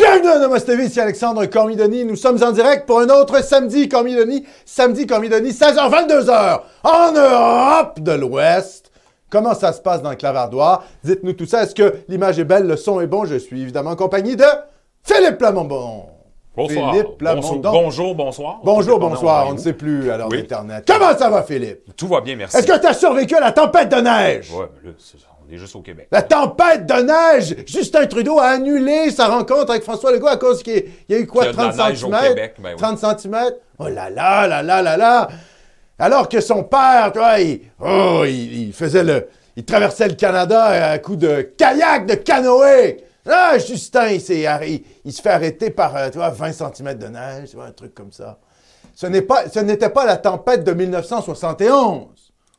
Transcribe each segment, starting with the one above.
Bienvenue à Namaste TV, ici Alexandre Cormidoni. Nous sommes en direct pour un autre samedi Cormidoni. Samedi Cormidoni, 16h, 22h, en Europe de l'Ouest. Comment ça se passe dans le clavardoir? Dites-nous tout ça. Est-ce que l'image est belle, le son est bon? Je suis évidemment en compagnie de Philippe Plamondon. Bonsoir. Philippe Bonjour, Plamondon. bonjour, bonsoir. Bonjour, bonsoir. On ne sait plus à l'heure Oui. d'Internet. Comment ça va, Philippe? Tout va bien, merci. Est-ce que tu as survécu à la tempête de neige? Ouais, mais là, c'est- on est juste au Québec. La tempête de neige! Justin Trudeau a annulé sa rencontre avec François Legault à cause qu'il y a eu quoi, Qu'il y a de 30 la neige au cm? Québec, ben oui. 30 cm? Oh là là, là là, là là! Alors que son père, tu vois, il, oh, il, il faisait le... Il traversait le Canada à coup de kayak, de canoë! Ah, Justin, il, se fait arrêter par, euh, tu vois, 20 cm de neige, tu vois, un truc comme ça. Ce n'est pas, ce n'était pas la tempête de 1971.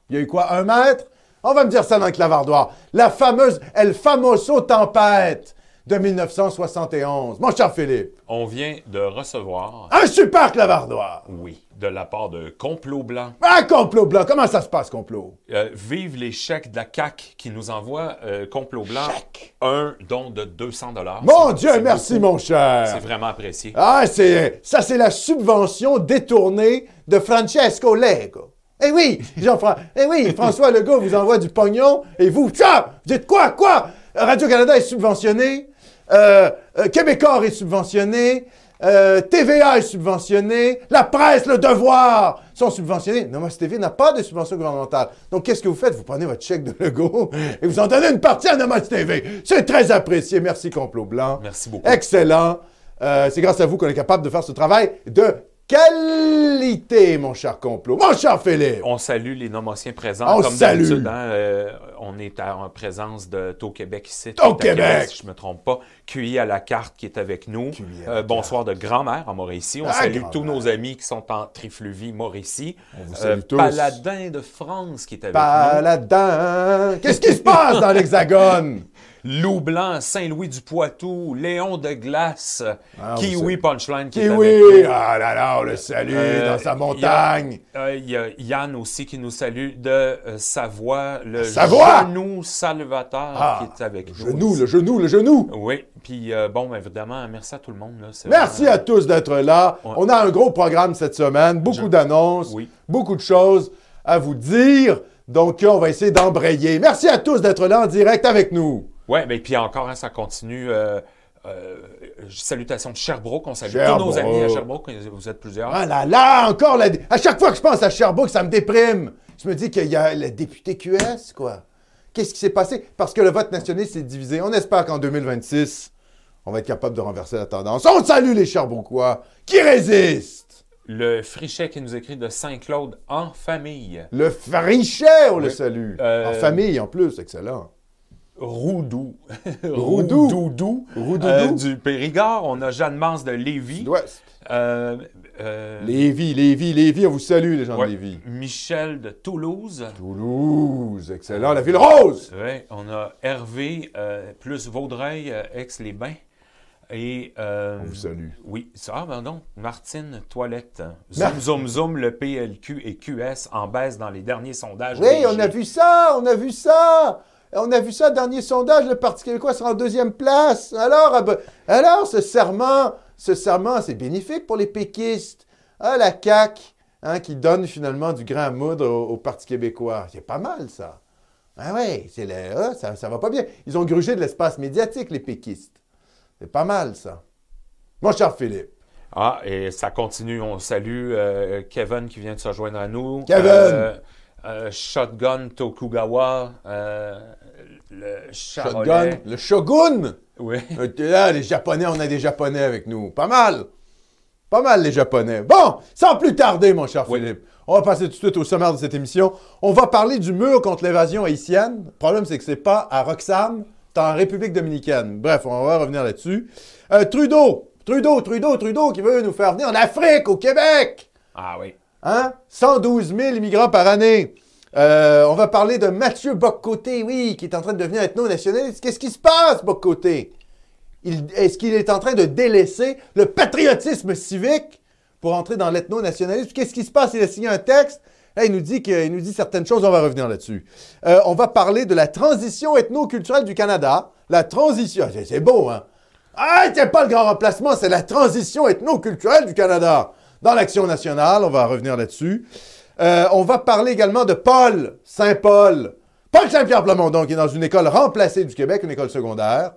Il y a eu quoi, un mètre? On va me dire ça dans le clavardoir. La fameuse El Famoso tempête de 1971. Mon cher Philippe, On vient de recevoir, un super clavardoir. oui, de la part de Complot Blanc. Un complot blanc. Comment ça se passe, complot? Euh, vive les chèques de la CAQ qui nous envoie euh, Complot Blanc Chèque. un don de 200 dollars. Mon Dieu, merci, mon cher. C'est vraiment apprécié. Ah, c'est, ça, c'est la subvention détournée de Francesco Lego. Eh oui, Jean-François, eh oui, François Legault vous envoie du pognon et vous, ça, vous dites quoi, quoi? Radio-Canada est subventionné, euh, euh, Québécois est subventionné, euh, TVA est subventionné, la presse, le devoir sont subventionnés. Namaste TV n'a pas de subvention gouvernementale. Donc, qu'est-ce que vous faites? Vous prenez votre chèque de Legault et vous en donnez une partie à Namaste TV. C'est très apprécié. Merci, Complot Blanc. Merci beaucoup. Excellent. Euh, c'est grâce à vous qu'on est capable de faire ce travail de qualité, mon cher complot. Mon cher Philippe. On salue les nomotiens présents. On Comme salue. hein, euh, on est en présence de Tau Québec ici. Tau Québec. Si je me trompe pas. QI à la carte qui est avec nous. Euh, bonsoir de grand-mère à Mauricie. On Ah, salue tous nos amis qui sont en Trifluvie, Mauricie. Euh, vous salue tous. Paladin de France qui est avec nous. Paladin. Qu'est-ce qui se passe dans l'Hexagone? Loup Blanc, Saint-Louis du Poitou, Léon de Glace, Ah, Kiwi. Punchline qui est avec Kiwi. nous. Ah là là, on le salue Euh, dans sa il y a- montagne. Euh, Il y a Yann aussi qui nous salue de euh, Savoie, le Savoie! genou Salvateur Ah, qui est avec Le nous. genou, aussi. le genou, le genou. Oui, puis euh, bon, évidemment, merci à tout le monde. Là, Merci vraiment- à tous d'être là. Ouais. On a un gros programme cette semaine, beaucoup Je- d'annonces, Oui. beaucoup de choses à vous dire. Donc, on va essayer d'embrayer. Merci à tous d'être là en direct avec nous. Oui, mais puis encore, hein, ça continue. euh, euh, salutations de Sherbrooke, on salue tous nos amis à Sherbrooke, vous êtes plusieurs. Ah là là, encore la... À chaque fois que je pense à Sherbrooke, ça me déprime. Je me dis qu'il y a le député QS, quoi. Qu'est-ce qui s'est passé? Parce que le vote nationaliste s'est divisé. On espère qu'en 2026, on va être capable de renverser la tendance. On salue les Sherbrookeois qui résistent. Le Frichet qui nous écrit de Saint-Claude en famille. Le Frichet, on le salue. Euh, En famille, en plus, excellent. Roudou. Roudou. Roudoudou. Roudoudou. Euh, du Périgord. On a Jeanne Mance de Lévis. Sud-Ouest. Euh, euh, Lévis, Lévis, Lévis, on vous salue, les gens ouais, de Lévis. Michel de Toulouse. Toulouse, excellent. La ville rose. Ouais, on a Hervé euh, plus Vaudreuil, euh, ex-les-Bains. Et. euh, On vous salue. Oui, ça, ben donc, Martine Toilette. Zoom, zoom, zoom, le PLQ et QS en baisse dans les derniers sondages. Oui, on a vu ça, on a vu ça. On a vu ça, dernier sondage, le Parti québécois sera en deuxième place. Alors, ah ben, alors ce serment, ce serment, c'est bénéfique pour les péquistes. Ah, la CAQ, hein, qui donne finalement du grain à moudre au, au Parti québécois. C'est pas mal, ça. Ah oui, c'est le, ah, ça, ça va pas bien. Ils ont grugé de l'espace médiatique, les péquistes. C'est pas mal, ça. Mon cher Philippe. Ah, et ça continue. On salue euh, Kevin qui vient de se joindre à nous. Kevin! Euh, euh, Shotgun Tokugawa. euh, le Shotgun, le Shogun? Oui. Euh, Là, les Japonais, on a des Japonais avec nous. Pas mal. Pas mal, les Japonais. Bon, sans plus tarder, mon cher Oui. Philippe, on va passer tout de suite au sommaire de cette émission. On va parler du mur contre l'évasion haïtienne. Le problème, c'est que c'est pas à Roxham, c'est en République dominicaine. Bref, on va revenir là-dessus. Euh, Trudeau, Trudeau, Trudeau, Trudeau, qui veut nous faire venir en Afrique, au Québec. Ah oui. Hein? 112 000 immigrants par année. Euh, on va parler de Mathieu Boccoté, oui, qui est en train de devenir ethno-nationaliste. Qu'est-ce qui se passe, Boccoté? Est-ce qu'il est en train de délaisser le patriotisme civique pour entrer dans l'ethno-nationalisme? Qu'est-ce qui se passe? Il a signé un texte. Là, il, nous dit que- il nous dit certaines choses, on va revenir là-dessus. Euh, on va parler de la transition ethno-culturelle du Canada. La transition, c'est beau, hein? Ah, c'est pas le grand remplacement, c'est la transition ethno-culturelle du Canada. Dans l'Action nationale, on va revenir là-dessus. Euh, on va parler également de Paul Saint-Paul. Paul Saint-Pierre Plamondon, qui est dans une école remplacée du Québec, une école secondaire.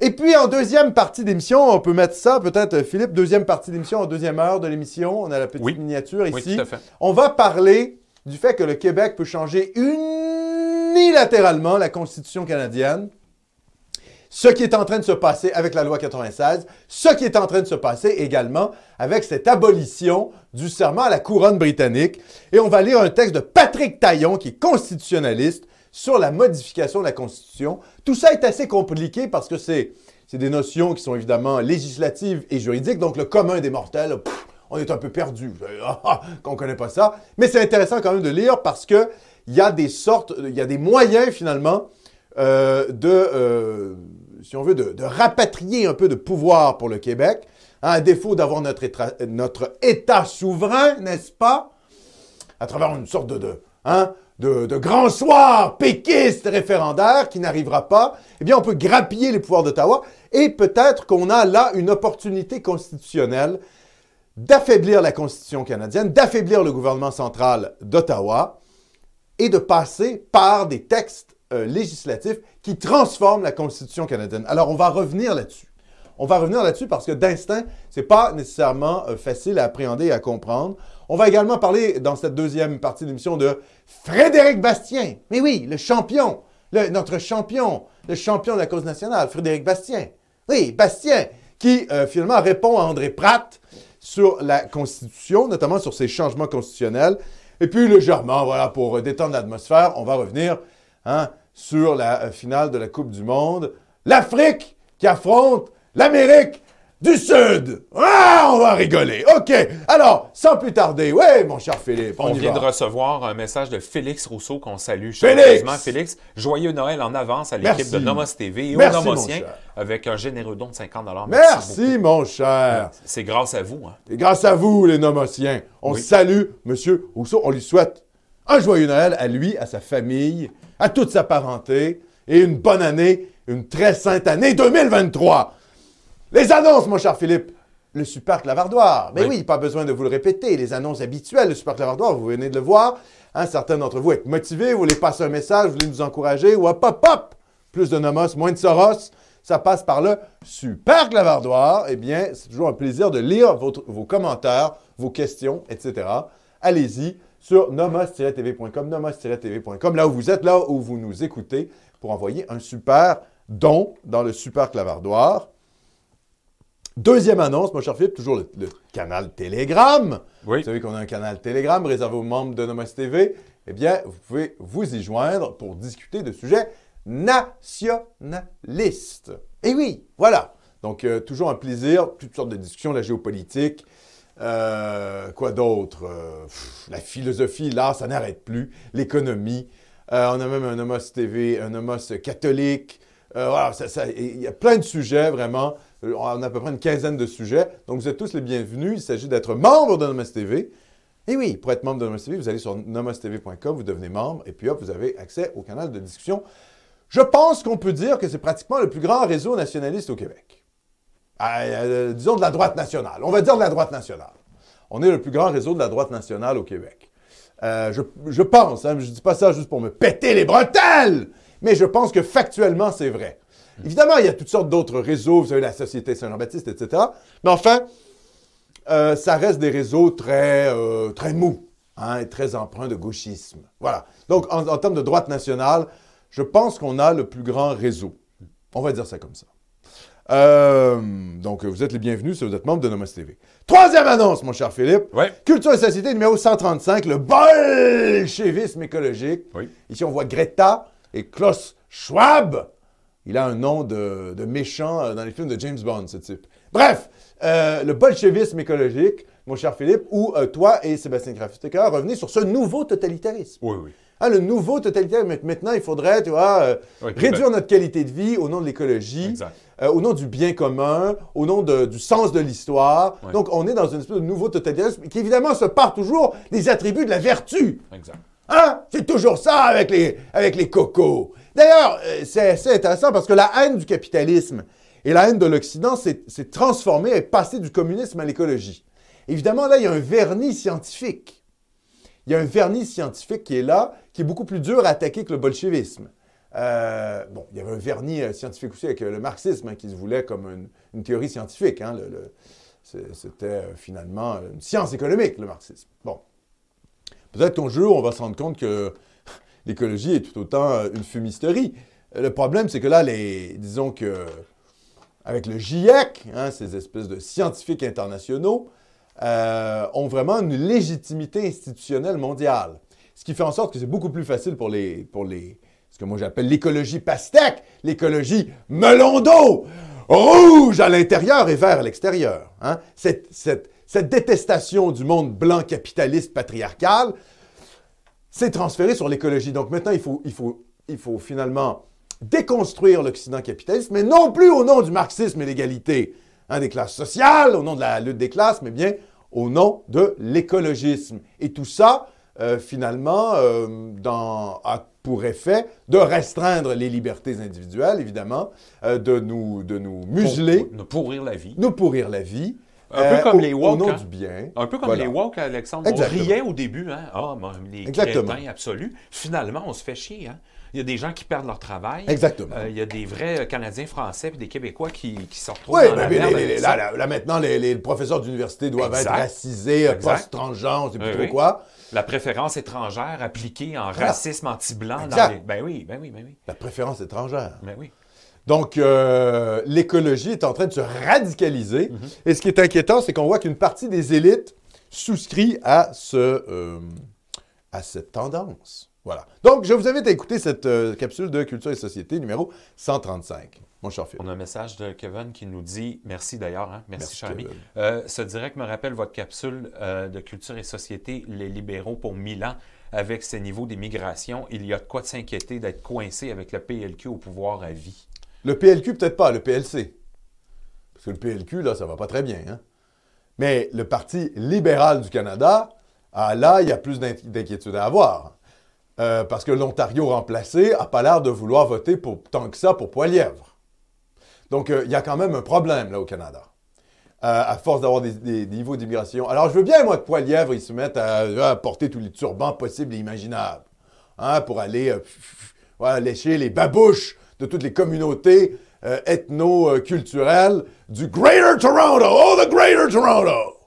Et puis, en deuxième partie d'émission, on peut mettre ça, peut-être, euh, Philippe, deuxième partie d'émission, en deuxième heure de l'émission. On a la petite Oui. miniature Oui, ici. tout à fait. On va parler du fait que le Québec peut changer unilatéralement la Constitution canadienne. Ce qui est en train de se passer avec la loi 96, ce qui est en train de se passer également avec cette abolition du serment à la couronne britannique. Et on va lire un texte de Patrick Taillon, qui est constitutionnaliste, sur la modification de la Constitution. Tout ça est assez compliqué parce que c'est des notions qui sont évidemment législatives et juridiques, donc le commun des mortels, on est un peu perdu, qu'on ne connaît pas ça. Mais c'est intéressant quand même de lire parce que il y a des sortes, il y a des moyens finalement euh, de, euh, si on veut, de, rapatrier un peu de pouvoir pour le Québec, hein, à défaut d'avoir notre, État souverain, n'est-ce pas? à travers une sorte de, de, hein, de, de grand soir péquiste référendaire qui n'arrivera pas, eh bien, on peut grappiller les pouvoirs d'Ottawa et peut-être qu'on a là une opportunité constitutionnelle d'affaiblir la Constitution canadienne, d'affaiblir le gouvernement central d'Ottawa et de passer par des textes euh, législatifs qui transforment la Constitution canadienne. Alors, on va revenir là-dessus. On va revenir là-dessus parce que d'instinct, c'est pas nécessairement euh, facile à appréhender et à comprendre. On va également parler dans cette deuxième partie de l'émission de Frédéric Bastien. Mais oui, le champion, notre champion, le champion de la cause nationale, Frédéric Bastien. Oui, Bastien, qui euh, finalement répond à André Pratt sur la Constitution, notamment sur ses changements constitutionnels. Et puis légèrement, voilà, pour détendre l'atmosphère, on va revenir hein, sur la euh, finale de la Coupe du Monde. L'Afrique qui affronte l'Amérique du Sud. Ah, on va rigoler. OK. Alors, sans plus tarder, ouais, mon cher Philippe, on, vient va. de recevoir un message de Félix Rousseau qu'on salue Félix! chaleureusement. Félix, joyeux Noël en avance à l'équipe Merci. de Nomos TV et Merci, aux Nomosiens avec un généreux don de 50 beaucoup. Merci, mon cher. C'est grâce à vous. Hein. Et grâce à vous, les Nomotiens, on Oui. salue Monsieur Rousseau. On lui souhaite un joyeux Noël à lui, à sa famille, à toute sa parenté et une bonne année, une très sainte année 2023. Les annonces, mon cher Philippe. Le super clavardoir. Mais oui. Oui. pas besoin de vous le répéter. Les annonces habituelles, le super clavardoir, vous venez de le voir. Hein, certains d'entre vous êtes motivés, vous voulez passer un message, vous voulez nous encourager. Ou hop, hop, hop! Plus de nomos, moins de soros. Ça passe par le super clavardoir. Eh bien, c'est toujours un plaisir de lire votre- vos commentaires, vos questions, etc. Allez-y sur nomos-tv.com, nomos-tv.com, là où vous êtes, là où vous nous écoutez, pour envoyer un super don dans le super clavardoir. Deuxième annonce, mon cher Philippe, toujours le, le canal Telegram. Oui. Vous savez qu'on a un canal Telegram réservé aux membres de Nomos TV. Eh bien, vous pouvez vous y joindre pour discuter de sujets nationalistes. Et oui, voilà. Donc, euh, toujours un plaisir, toutes sortes de discussions, la géopolitique, euh, quoi d'autre? Euh, la philosophie, là, ça n'arrête plus. L'économie. Euh, on a même un Nomos TV, un Nomos catholique. Il y a plein de sujets, vraiment. On a à peu près une quinzaine de sujets. Donc, vous êtes tous les bienvenus. Il s'agit d'être membre de Nomos TV. Et oui, pour être membre de Nomos TV, vous allez sur nomostv.com, vous devenez membre, et puis hop, vous avez accès au canal de discussion. Je pense qu'on peut dire que c'est pratiquement le plus grand réseau nationaliste au Québec. Ah, euh, disons de la droite nationale. On va dire de la droite nationale. On est le plus grand réseau de la droite nationale au Québec. Euh, je, pense, hein, je ne dis pas ça juste pour me péter les bretelles, mais je pense que factuellement, c'est vrai. Évidemment, il y a toutes sortes d'autres réseaux, vous savez, la Société Saint-Jean-Baptiste, etc. Mais enfin, euh, ça reste des réseaux très, mous hein, et très empreints de gauchisme. Voilà. Donc, en termes de droite nationale, je pense qu'on a le plus grand réseau. On va dire ça comme ça. Euh, donc, vous êtes les bienvenus si vous êtes membre de Nomos TV. Troisième annonce, mon cher Philippe. Ouais. Culture et Société numéro 135, le bolchevisme écologique. Oui. Ici, on voit Greta et Klaus Schwab. Il a un nom de, de méchant euh, dans les films de James Bond, ce type. Bref, euh, le bolchevisme écologique, mon cher Philippe, où euh, toi et Sébastien Kraftecker revenez sur ce nouveau totalitarisme. Oui, oui. Hein, le nouveau totalitarisme, maintenant, il faudrait, tu vois, euh, Oui, réduire notre qualité de vie au nom de l'écologie, euh, au nom du bien commun, au nom de- du sens de l'histoire. Donc, on est dans une espèce de nouveau totalitarisme qui, évidemment, se part toujours des attributs de la vertu. Exact. Hein? C'est toujours ça avec les, avec les cocos. D'ailleurs, euh, c'est assez intéressant parce que la haine du capitalisme Et la haine de l'Occident s'est transformée, est passée du communisme à l'écologie. Évidemment, là, il y a un vernis scientifique. Il y a un vernis scientifique qui est là, qui est beaucoup plus dur à attaquer que le bolchevisme. Euh, bon, il y avait un vernis euh, scientifique aussi avec euh, le marxisme, hein, qui se voulait comme une, théorie scientifique. Hein, C'était finalement une science économique, le marxisme. Bon. Peut-être qu'un jour, on va se rendre compte que l'écologie est tout autant une fumisterie. Le problème, c'est que là, les, disons que avec le GIEC, hein, ces espèces de scientifiques internationaux, ont vraiment une légitimité institutionnelle mondiale. Ce qui fait en sorte que c'est beaucoup plus facile pour les, pour les, ce que moi j'appelle l'écologie pastèque, l'écologie melon d'eau, rouge à l'intérieur et vert à l'extérieur. Hein. Cette, détestation du monde blanc capitaliste patriarcal s'est transférée sur l'écologie. Donc maintenant, il faut, il faut, il faut finalement déconstruire l'Occident capitaliste, mais non plus au nom du marxisme et l'égalité hein, des classes sociales, au nom de la lutte des classes, mais bien au nom de l'écologisme. Et tout ça, euh, finalement, euh, dans, pour effet de restreindre les libertés individuelles, évidemment, euh, de, nous, de nous museler. Pour, nous pourrir la vie. Nous pourrir la vie. Un peu comme les woke. Au nom hein. du bien. Un peu comme les woke, Alexandre. On riait au début, hein? Ah, les Exactement. absolus. Finalement, on se fait chier, hein? Il y a des gens qui perdent leur travail. Exactement. il y a des vrais Canadiens français et des Québécois qui, qui se retrouvent dans la merde. là, maintenant, les, professeurs d'université doivent être racisés, post-transgenres, c'est plus trop quoi. La préférence étrangère appliquée en racisme anti-blanc. Dans les... Ben oui, ben oui, ben oui. La préférence étrangère. Ben oui. Donc, euh, l'écologie est en train de se radicaliser. Mhm. Et ce qui est inquiétant, c'est qu'on voit qu'une partie des élites souscrit à, ce, euh, à cette tendance. Voilà. Donc, je vous invite à écouter cette euh, capsule de Culture et Société numéro 135. Mon cher On a un message de Kevin qui nous dit, merci d'ailleurs, hein, merci, cher ami. Euh, ce direct me rappelle votre capsule euh, de Culture et Société, les libéraux pour Milan, avec ces niveaux d'immigration. Il y a de quoi s'inquiéter d'être coincé avec le PLQ au pouvoir à vie. Le PLQ, peut-être pas, le PLC. Parce que le PLQ, là, ça va pas très bien. Hein? Mais le Parti libéral du Canada, ah, là, il y a plus d'inquiétude à avoir. Euh, parce que l'Ontario remplacé n'a pas l'air de vouloir voter tant que ça pour Poilièvre. Donc, euh, il y a quand même un problème là au Canada, euh, à force d'avoir des, niveaux d'immigration. Alors, je veux bien, moi, que Poilièvre, il se mette à, porter tous les turbans possibles et imaginables, hein, pour aller lécher les babouches de toutes les communautés ethno-culturelles du Greater Toronto. Oh, the Greater Toronto!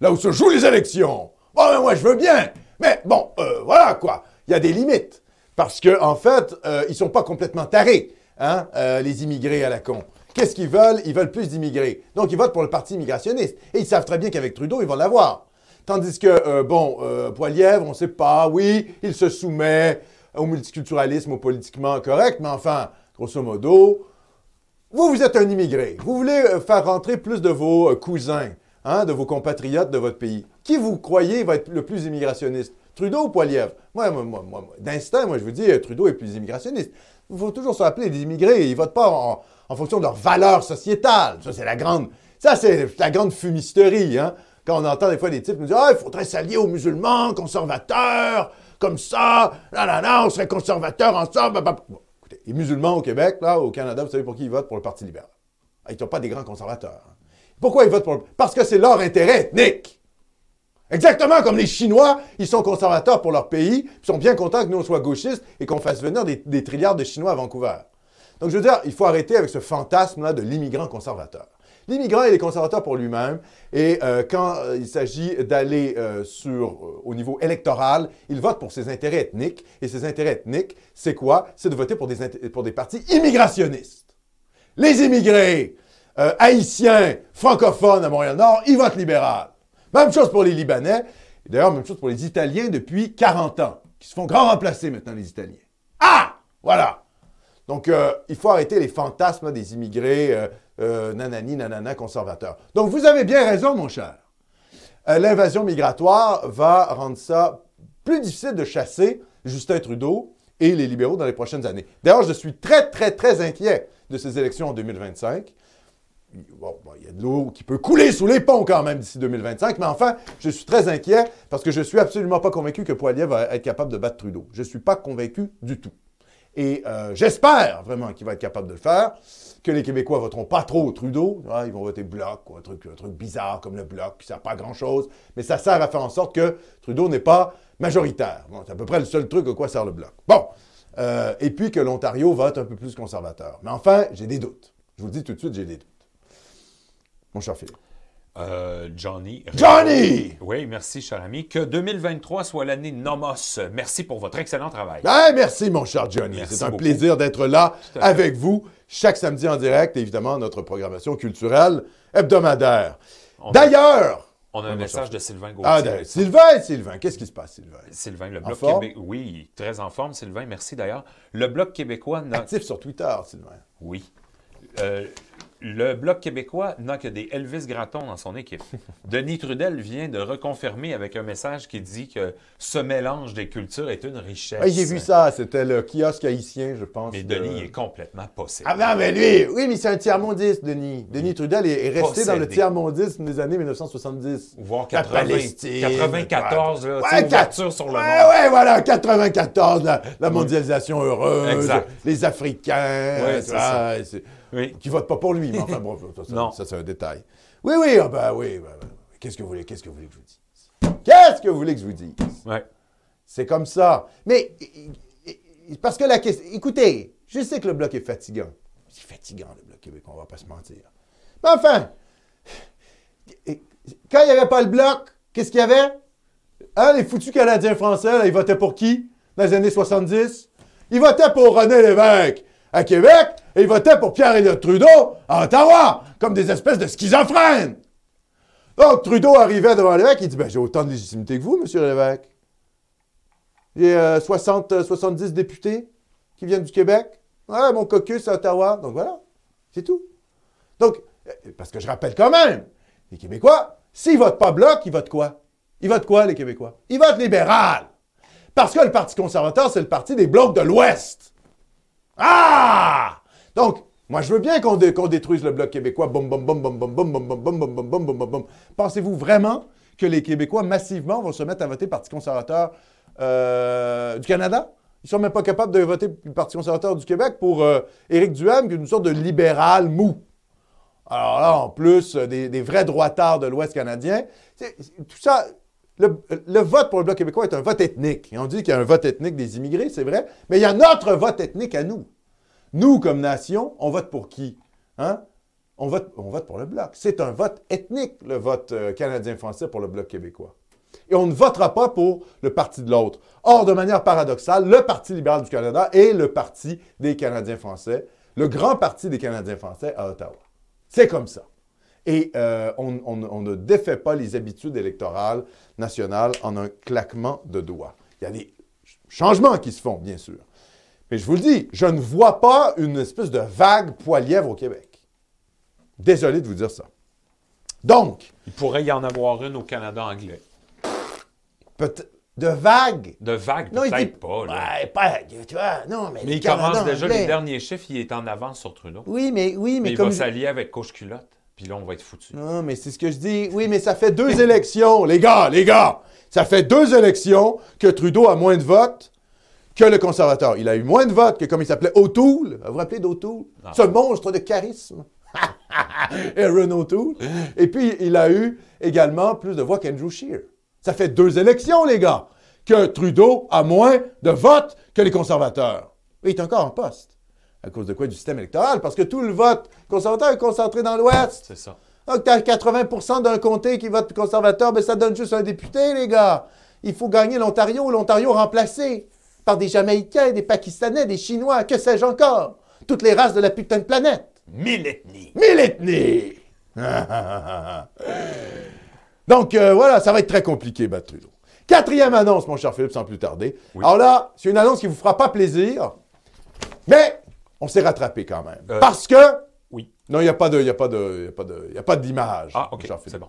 Là où se jouent les élections. Bon, ben, moi, je veux bien. Mais bon, voilà, quoi il y a des limites. Parce qu'en en fait, euh, ils ne sont pas complètement tarés, hein, euh, les immigrés à la con. Qu'est-ce qu'ils veulent? Ils veulent plus d'immigrés. Donc, ils votent pour le parti immigrationniste. Et ils savent très bien qu'avec Trudeau, ils vont l'avoir. Tandis que, euh, bon, Poilièvre, on ne sait pas, oui, il se soumet au multiculturalisme, au politiquement correct, mais enfin, grosso modo, vous, vous êtes un immigré. Vous voulez faire rentrer plus de vos cousins, hein, de vos compatriotes de votre pays. Qui vous croyez va être le plus immigrationniste? Trudeau ou Poilievre? Moi, moi, moi, moi d'instinct, moi, je vous dis, Trudeau est plus immigrationniste. Il faut toujours se rappeler, les immigrés, ils votent pas en, fonction de leurs valeurs sociétales. Ça, c'est la grande, ça, c'est la grande fumisterie, hein? Quand on entend des fois des types nous dire, ah, il faudrait s'allier aux musulmans, conservateurs, comme ça, là, là, là, on serait conservateurs ensemble. Bon, écoutez, les musulmans au Québec, là, au Canada, vous savez pour qui ils votent? Pour le Parti libéral. Ah, ils ne sont pas des grands conservateurs. Hein. Pourquoi ils votent pour le... Parce que c'est leur intérêt ethnique. Exactement comme les Chinois, ils sont conservateurs pour leur pays, ils sont bien contents que nous, on gauchistes et qu'on fasse venir des, trilliards de Chinois à Vancouver. Donc, je veux dire, il faut arrêter avec ce fantasme-là de l'immigrant conservateur. L'immigrant, il est conservateur pour lui-même, et euh, quand euh, il s'agit d'aller euh, au niveau électoral, il vote pour ses intérêts ethniques, et ses intérêts ethniques, c'est quoi? C'est de voter pour des, pour des partis immigrationnistes. Les immigrés haïtiens, francophones à Montréal-Nord, ils votent libéral. Même chose pour les Libanais. D'ailleurs, même chose pour les Italiens depuis 40 ans, qui se font grand remplacer maintenant, les Italiens. Ah! Voilà. Donc, euh, il faut arrêter les fantasmes des immigrés euh, euh, nanani, nanana, conservateurs. Donc, vous avez bien raison, mon cher. L'invasion migratoire va rendre ça plus difficile de chasser Justin Trudeau et les libéraux dans les prochaines années. D'ailleurs, je suis très, très, très inquiet de ces élections en 2025 il y a de l'eau qui peut couler sous les ponts quand même d'ici 2025, mais enfin, je suis très inquiet parce que je ne suis absolument pas convaincu que Poilier va être capable de battre Trudeau. Je ne suis pas convaincu du tout. Et euh, j'espère vraiment qu'il va être capable de le faire, que les Québécois voteront pas trop Trudeau. Ils vont voter Bloc, ou un truc, un truc bizarre comme le Bloc, qui ne sert pas à grand-chose. Mais ça sert à faire en sorte que Trudeau n'est pas majoritaire. C'est à peu près le seul truc à quoi sert le Bloc. Bon. Euh, et puis que l'Ontario vote un peu plus conservateur. Mais enfin, j'ai des doutes. Je vous le dis tout de suite, j'ai des doutes. Mon cher Philippe. Euh, Johnny. Johnny! Oui, merci, cher ami. Que 2023 soit l'année Nomos. Merci pour votre excellent travail. Ben, merci, mon cher Johnny. C'est un plaisir d'être là avec vous chaque samedi en direct, évidemment, notre programmation culturelle hebdomadaire. D'ailleurs, on a un message de Sylvain Gauthier. Ah, Sylvain, Sylvain, qu'est-ce qui se passe, Sylvain? Sylvain, le Bloc québécois. Oui, très en forme, Sylvain, merci d'ailleurs. Le Bloc québécois... Actif sur Twitter, Sylvain. Oui. Euh, le Bloc québécois n'a que des Elvis Gratton dans son équipe. Denis Trudel vient de reconfirmer avec un message qui dit que ce mélange des cultures est une richesse. J'ai vu ça, c'était le kiosque haïtien, je pense. Mais Denis est complètement possible. Ah non, mais lui, oui, mais c'est un tiers-mondiste, Denis. Denis Trudel est, resté dans le tiers-mondisme des années 1970. Voire 80, 94, là, ouais, sur le monde. Ouais, voilà, 94, la, mondialisation heureuse, les Africains. Ouais, c'est ça qui vote pas pour lui. Mais enfin, bon, ça, c'est un détail. Oui, oui, ah ben oui. Ben, ben, qu'est-ce que vous voulez, qu'est-ce que vous voulez que je vous dise? Qu'est-ce que vous voulez que je vous dise? Ouais. C'est comme ça. Mais, parce que la question. Écoutez, je sais que le bloc est fatigant. C'est fatigant, le bloc québécois, on va pas se mentir. Mais enfin, quand il n'y avait pas le bloc, qu'est-ce qu'il y avait? Hein, les foutus Canadiens français, ils votaient pour qui dans les années 70? Ils votaient pour René Lévesque à Québec et ils votaient pour Pierre-Éliott Trudeau à Ottawa, comme des espèces de schizophrènes. Donc, Trudeau arrivait devant l'évêque, il dit ben, J'ai autant de légitimité que vous, monsieur l'évêque. J'ai 60, 70 députés qui viennent du Québec. Ouais, mon caucus à Ottawa. Donc voilà, c'est tout. Donc, euh, parce que je rappelle quand même, les Québécois, s'ils votent pas bloc, ils votent quoi? Ils votent quoi, les Québécois? Ils votent libéral. Parce que le Parti conservateur, c'est le parti des blocs de l'Ouest. Ah! Donc, moi, je veux bien qu'on détruise le bloc québécois. Pensez-vous vraiment que les Québécois massivement vont se mettre à voter Parti conservateur du Canada? Ils ne sont même pas capables de voter Parti conservateur du Québec pour Éric Duhem, qui est une sorte de libéral mou. Alors là, en plus, des, vrais droitards de l'Ouest canadien. Tout ça, le, le, vote pour le Bloc québécois est un vote ethnique. Et on dit qu'il y a un vote ethnique des immigrés, c'est vrai, mais il y a notre vote ethnique à nous. Nous, comme nation, on vote pour qui? Hein? On vote, pour le Bloc. C'est un vote ethnique, le vote euh, canadien-français pour le Bloc québécois. Et on ne votera pas pour le parti de l'autre. Or, de manière paradoxale, le Parti libéral du Canada est le parti des Canadiens français, le grand parti des Canadiens français à Ottawa. C'est comme ça. Et euh, on, ne défait pas les habitudes électorales nationales en un claquement de doigts. Il y a des changements qui se font, bien sûr. Mais je vous le dis, je ne vois pas une espèce de vague poilièvre au Québec. Désolé de vous dire ça. Donc. Il pourrait y en avoir une au Canada anglais. De vague? De vague, peut-être pas. Là. Ouais, pas. Tu vois, non, mais. Mais il commence déjà les derniers chiffres, il est en avance sur Trudeau. Oui, mais. Oui, mais, il va s'allier avec Couche Culotte, puis là, on va être foutu. Non, mais c'est ce que je dis. Oui, mais ça fait deux élections, les gars, les gars. Ça fait deux élections que Trudeau a moins de votes que le conservateur. Il a eu moins de votes que, comme il s'appelait, O'Toole. Vous vous rappelez d'O'Toole? Ce monstre de charisme. Aaron O'Toole. Et puis, il a eu également plus de voix qu'Andrew Scheer. Ça fait deux élections, les gars, que Trudeau a moins de votes que les conservateurs. il est encore en poste. À cause de quoi? Du système électoral. Parce que tout le vote conservateur est concentré dans l'Ouest. C'est ça. Donc, tu as 80% d'un comté qui vote conservateur, mais ben, ça donne juste un député, les gars. Il faut gagner l'Ontario, l'Ontario remplacé par des Jamaïcains, des Pakistanais, des Chinois, que sais-je encore. Toutes les races de la putain de planète. Mille ethnies. Mille ethnies. Donc euh, voilà, ça va être très compliqué, battre Trudeau. Quatrième annonce, mon cher Philippe, sans plus tarder. Alors là, c'est une annonce qui ne vous fera pas plaisir, mais on s'est rattrapé quand même. Euh, Parce que. Oui. Non, il n'y a pas de, il a a pas de, il a pas d'image. Ah, ok, c'est bon.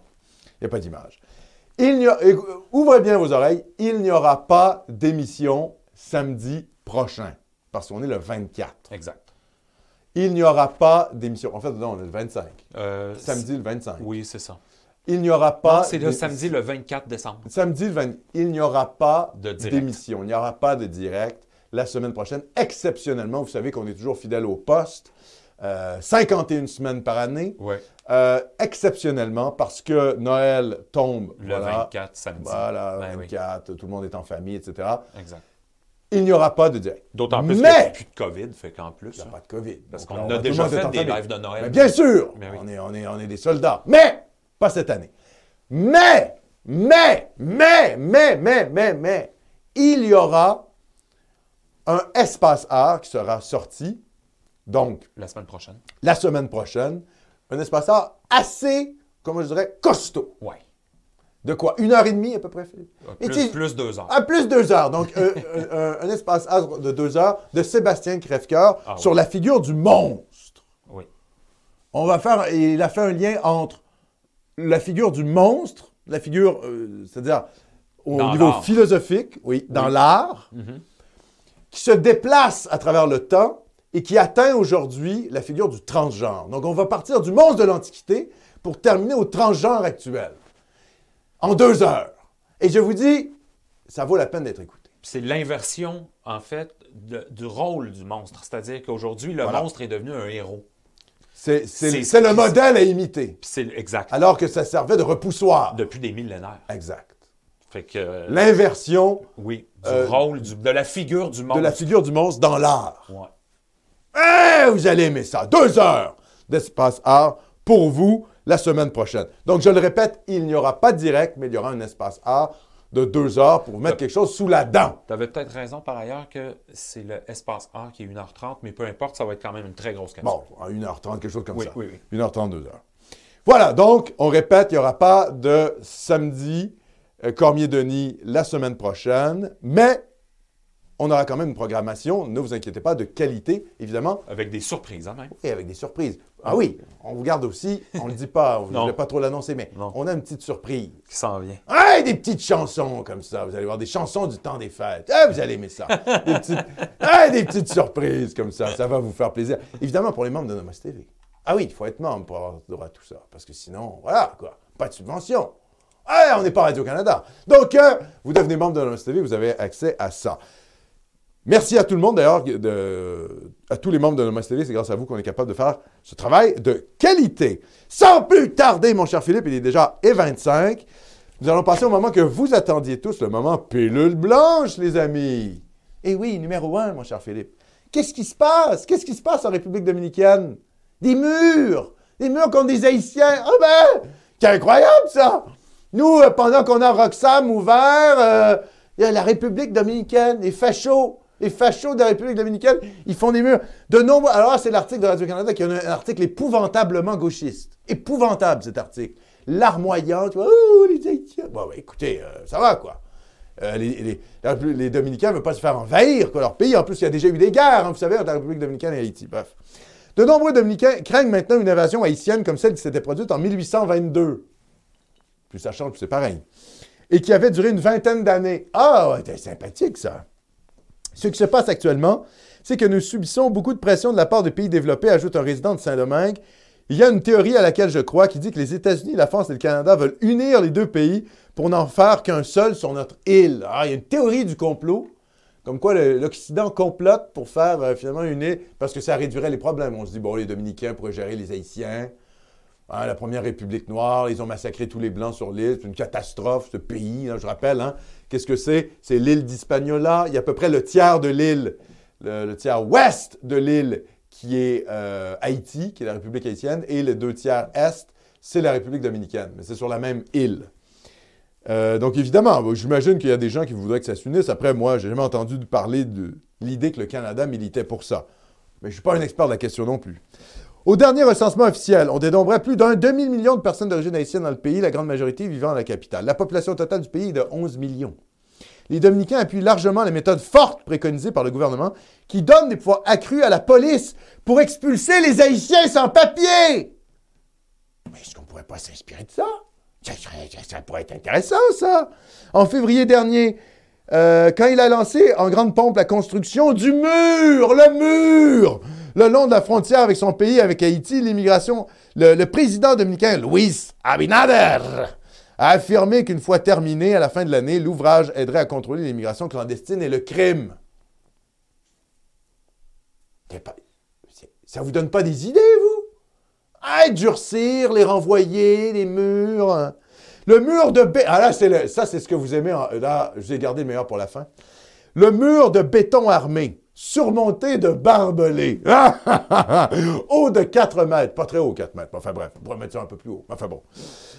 Il n'y a pas d'image. Il n'y a, ouvrez bien vos oreilles, il n'y aura pas d'émission samedi prochain, parce qu'on est le 24. Exact. Il n'y aura pas d'émission. En fait, non, on est le 25. Euh, samedi le 25. Oui, c'est ça. Il n'y aura pas. C'est le samedi le 24 décembre. Samedi le 24. Il n'y aura pas d'émission. Il n'y aura pas de direct. la semaine prochaine. Exceptionnellement, vous savez qu'on est toujours fidèle au poste. 51 semaines par année. Ouais. Euh, exceptionnellement, parce que Noël tombe Le voilà, 24 samedi. Voilà, Ben oui. 24, tout le monde est en famille, etc. Exact. Il n'y aura pas de direct. D'autant plus qu'il n'y a plus de COVID, fait qu'en plus. il n'y a hein. pas de COVID. Parce qu'on a déjà fait des lives de Noël. Mais bien sûr, oui. on, est, on, est, on est des soldats. Mais, pas cette année. Mais, mais, mais, mais, mais, mais, mais, il y aura un espace art qui sera sorti, donc La semaine prochaine. la semaine prochaine, un espace art assez, comment je dirais, costaud. Ouais. De quoi? Une heure et demie à peu près, Philippe? Et Plus, plus deux heures. À plus deux heures. Donc, euh, euh, un, un espace de deux heures de Sébastien Crèvecoeur Ah sur oui. la figure du monstre. Oui. On va faire, il a fait un lien entre la figure du monstre, la figure, euh, c'est-à-dire au Dans niveau philosophique, oui, dans l'art, Mhm. qui se déplace à travers le temps et qui atteint aujourd'hui la figure du transgenre. Donc, on va partir du monstre de l'Antiquité pour terminer au transgenre actuel. En deux heures. Et je vous dis, ça vaut la peine d'être écouté. C'est l'inversion, en fait, de- du rôle du monstre. C'est-à-dire qu'aujourd'hui, le Voilà. monstre est devenu un héros. C'est le modèle à imiter, c'est exact. alors que ça servait de repoussoir. Depuis des millénaires. Exact. Fait que, euh, L'inversion oui, du euh, rôle, du- de la figure du de monstre. la figure du monstre dans l'art. Ouais. Eh, vous allez aimer ça. Deux heures d'espace art pour vous la semaine prochaine. Donc, je le répète, il n'y aura pas de direct, mais il y aura un espace art de deux heures pour vous mettre quelque chose sous la dent. Tu avais peut-être raison par ailleurs que c'est le espace A qui est 1h30, mais peu importe, ça va être quand même une très grosse capsule. Bon, en 1h30, quelque chose comme Oui, ça. oui, oui. 1h30, 2 heures. Voilà, donc, on répète, il n'y aura pas de samedi euh, Cormier-Denis la semaine prochaine, mais on aura quand même une programmation, ne vous inquiétez pas, de qualité, évidemment, Avec des surprises, hein, même. et avec des surprises. Ah oui, on vous garde aussi, on ne le dit pas, on ne voulait pas trop l'annoncer, mais Non. on a une petite surprise. Qui s'en vient. Hey, des petites chansons comme ça. Vous allez voir des chansons du temps des fêtes. Eh, vous allez aimer ça. Des petites, hey, des petites surprises comme ça. Ça va vous faire plaisir. Évidemment, pour les membres de Nomos TV. Ah oui, il faut être membre pour avoir droit à tout ça. Parce que sinon, voilà, quoi. Pas de subvention. Hey, on n'est pas Radio-Canada. Donc, euh, vous devenez membre de Nomos TV, vous avez accès à ça. Merci à tout le monde, d'ailleurs, à tous les membres de Nomos TV. C'est grâce à vous qu'on est capable de faire ce travail de qualité. Sans plus tarder, mon cher Philippe, il est déjà E25. Nous allons passer au moment que vous attendiez tous, le moment pilule blanche, les amis. Eh oui, numéro un, mon cher Philippe. Qu'est-ce qui se passe? Qu'est-ce qui se passe en République dominicaine? Des murs! Des murs contre des Haïtiens! Ah ben! C'est incroyable, ça! Nous, euh, pendant qu'on a Roxham ouvert, euh, la République dominicaine, les fachos, les fachos de la République dominicaine, ils font des murs. De nombreux. Alors, c'est l'article de Radio-Canada qui a un, article épouvantablement gauchiste. Épouvantable, cet article. Larmoyant, tu vois, oh, les Haïtiens. Bon, écoutez, euh, ça va, quoi. Euh, les, Dominicains ne veulent pas se faire envahir, quoi, leur pays. En plus, il y a déjà eu des guerres, hein, vous savez, entre la République dominicaine et Haïti. Bref. De nombreux Dominicains craignent maintenant une invasion haïtienne comme celle qui s'était produite en 1822. Plus ça change, plus c'est pareil. Et qui avait duré une vingtaine d'années. Ah, c'est sympathique, ça. Ce qui se passe actuellement, c'est que nous subissons beaucoup de pression de la part des pays développés, ajoute un résident de Saint-Domingue. Il y a une théorie à laquelle je crois qui dit que les États-Unis, la France et le Canada veulent unir les deux pays pour n'en faire qu'un seul sur notre île. Ah, il y a une théorie du complot, comme quoi l'Occident complote pour faire euh, finalement une île, parce que ça réduirait les problèmes. On se dit, bon, les Dominicains pourraient gérer les Haïtiens. Hein, la première République noire, ils ont massacré tous les Blancs sur l'île. C'est une catastrophe, ce pays. hein, je rappelle, hein. qu'est-ce que c'est? C'est l'île d'Hispaniola. Il y a à peu près le tiers de l'île, le, tiers ouest de l'île qui est euh, Haïti, qui est la République haïtienne, et les deux tiers est, c'est la République dominicaine. Mais c'est sur la même île. Euh, donc évidemment, j'imagine qu'il y a des gens qui voudraient que ça s'unisse. Après, moi, j'ai jamais entendu parler de l'idée que le Canada militait pour ça. Mais je ne suis pas un expert de la question non plus. Au dernier recensement officiel, on dénombrait plus d'un demi-million de personnes d'origine haïtienne dans le pays, la grande majorité vivant à la capitale. La population totale du pays est de 11 millions. Les Dominicains appuient largement les méthodes fortes préconisées par le gouvernement qui donnent des pouvoirs accrus à la police pour expulser les Haïtiens sans papier. Mais est-ce qu'on ne pourrait pas s'inspirer de ça? Ça, serait- ça- ça pourrait être intéressant, ça. En février dernier, euh, quand il a lancé en grande pompe la construction du mur, le mur, le long de la frontière avec son pays, avec Haïti, l'immigration, le, président dominicain Luis Abinader a affirmé qu'une fois terminé, à la fin de l'année, l'ouvrage aiderait à contrôler l'immigration clandestine et le crime. Ça vous donne pas des idées, vous? Ah, durcir, les renvoyer, les murs. Hein. Le mur de béton. Ah là, ça, c'est ce que vous aimez. Là, je vous ai gardé le meilleur pour la fin. Le mur de béton armé, surmonté de barbelés. haut de 4 mètres. Pas très haut, 4 mètres. Enfin bref, on pourrait mettre ça un peu plus haut. Enfin bon.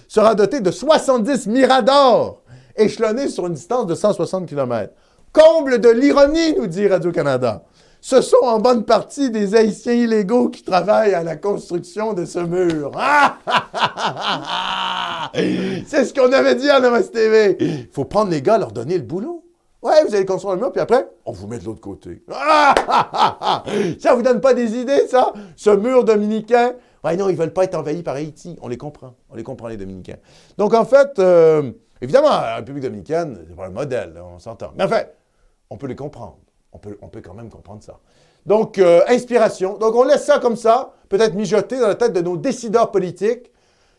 Sera doté de 70 miradors, échelonnés sur une distance de 160 km. Comble de l'ironie, nous dit Radio-Canada. Ce sont en bonne partie des Haïtiens illégaux qui travaillent à la construction de ce mur. C'est ce qu'on avait dit à Namaste TV. Il faut prendre les gars, leur donner le boulot. Ouais, vous allez construire le mur, puis après, on vous met de l'autre côté. ça vous donne pas des idées, ça? Ce mur dominicain? Ouais, non, ils veulent pas être envahis par Haïti. On les comprend. On les comprend, les Dominicains. Donc, en fait, euh, évidemment, la République dominicaine, c'est pas un modèle, on s'entend. Mais enfin, on peut les comprendre. On peut, on peut quand même comprendre ça. Donc, euh, inspiration. Donc, on laisse ça comme ça, peut-être mijoter dans la tête de nos décideurs politiques.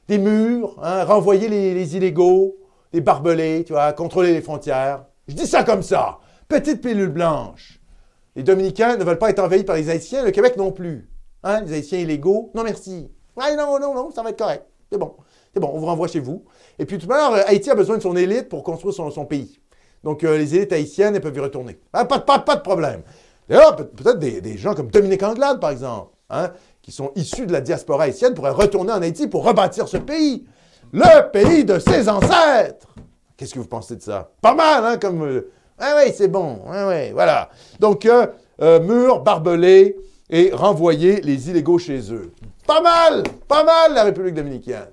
Des murs, hein, renvoyer les, illégaux, des barbelés, tu vois, contrôler les frontières. Je dis ça comme ça. Petite pilule blanche. Les Dominicains ne veulent pas être envahis par les Haïtiens, le Québec non plus. Hein, les Haïtiens illégaux, non merci. Ouais, non, non, non, ça va être correct. C'est bon. C'est bon, on vous renvoie chez vous. Et puis tout à l'heure, Haïti a besoin de son élite pour construire son pays. Donc, euh, les élites haïtiennes, elles peuvent y retourner. Ah, pas, de problème. D'ailleurs, peut-être des, gens comme Dominique Anglade, par exemple, hein, qui sont issus de la diaspora haïtienne, pourraient retourner en Haïti pour rebâtir ce pays. Le pays de ses ancêtres. Qu'est-ce que vous pensez de ça? Pas mal, hein, comme... Euh, ah oui, c'est bon. Ah oui, voilà. Donc, euh, mur, barbelé et renvoyer les illégaux chez eux. Pas mal, pas mal, la République dominicaine.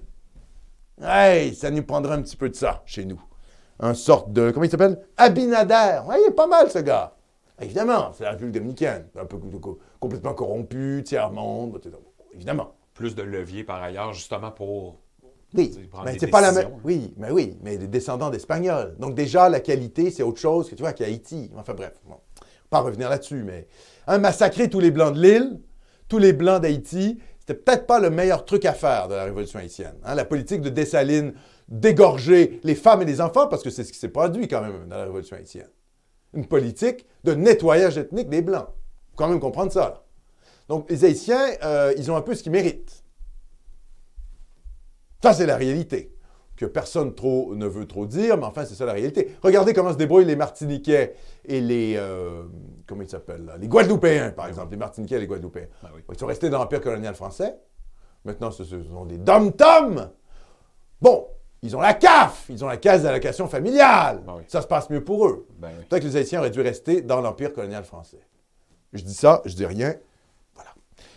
Hey, ça nous prendra un petit peu de ça chez nous un sorte de. Comment il s'appelle? Abinader. Oui, il est pas mal, ce gars. Évidemment, c'est la République dominicaine. Un peu complètement corrompu, tiers-monde, évidemment. Plus de levier par ailleurs, justement, pour. Oui, mais c'est pas la même. Oui, mais oui, mais des descendants d'Espagnols. Donc, déjà, la qualité, c'est autre chose que tu vois qu'Haïti. Enfin, bref, bon. Pas revenir là-dessus, mais. Un massacrer tous les Blancs de l'île, tous les Blancs d'Haïti, c'était peut-être pas le meilleur truc à faire de la Révolution haïtienne. Hein. La politique de Dessalines, d'égorger les femmes et les enfants, parce que c'est ce qui s'est produit quand même dans la Révolution haïtienne. Une politique de nettoyage ethnique des Blancs. Il faut quand même comprendre ça. Donc les Haïtiens, euh, ils ont un peu ce qu'ils méritent. Ça, c'est la réalité. Que personne trop ne veut trop dire, mais enfin, c'est ça la réalité. Regardez comment se débrouillent les Martiniquais et les. Euh, comment ils s'appellent Les Guadeloupéens, par exemple. Les Martiniquais et les Guadeloupéens. Ben ils sont restés dans l'Empire colonial français. Maintenant, ce sont des dom-toms. Bon, ils ont la CAF, ils ont la caisse d'allocation familiale. Ben ça se passe mieux pour eux. Ben Peut-être que les Haïtiens auraient dû rester dans l'Empire colonial français. Je dis ça, je dis rien.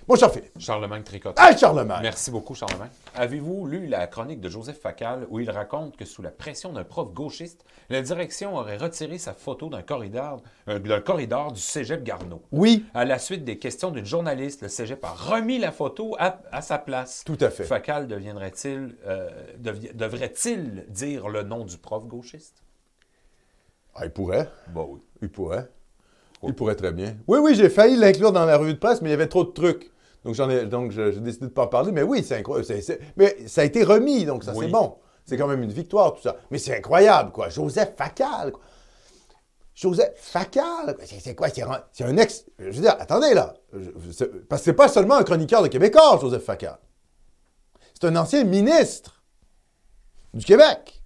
Bon, cher Philippe. Charlemagne Tricotte. Ah, Charlemagne. Merci beaucoup, Charlemagne. Avez-vous lu la chronique de Joseph Facal où il raconte que sous la pression d'un prof gauchiste, la direction aurait retiré sa photo d'un corridor, euh, corridor du cégep Garneau? Oui. À la suite des questions d'une journaliste, le cégep a remis la photo à, sa place. Tout à fait. Facal deviendrait-il, euh, devrait-il dire le nom du prof gauchiste? Ah, il pourrait. Bah oui. Il pourrait. Il pourrait très bien. Oui, oui, j'ai failli l'inclure dans la revue de presse, mais il y avait trop de trucs. Donc, j'en ai, donc j'ai décidé de ne pas en parler. Mais oui, c'est incroyable. mais ça a été remis, donc ça, c'est bon. C'est quand même une victoire, tout ça. Mais c'est incroyable, quoi. Joseph Facal, quoi. Joseph Facal, c'est quoi? C'est un ex. Je veux dire, attendez, là. Parce que c'est pas seulement un chroniqueur de Québécois, Joseph Facal. C'est un ancien ministre du Québec.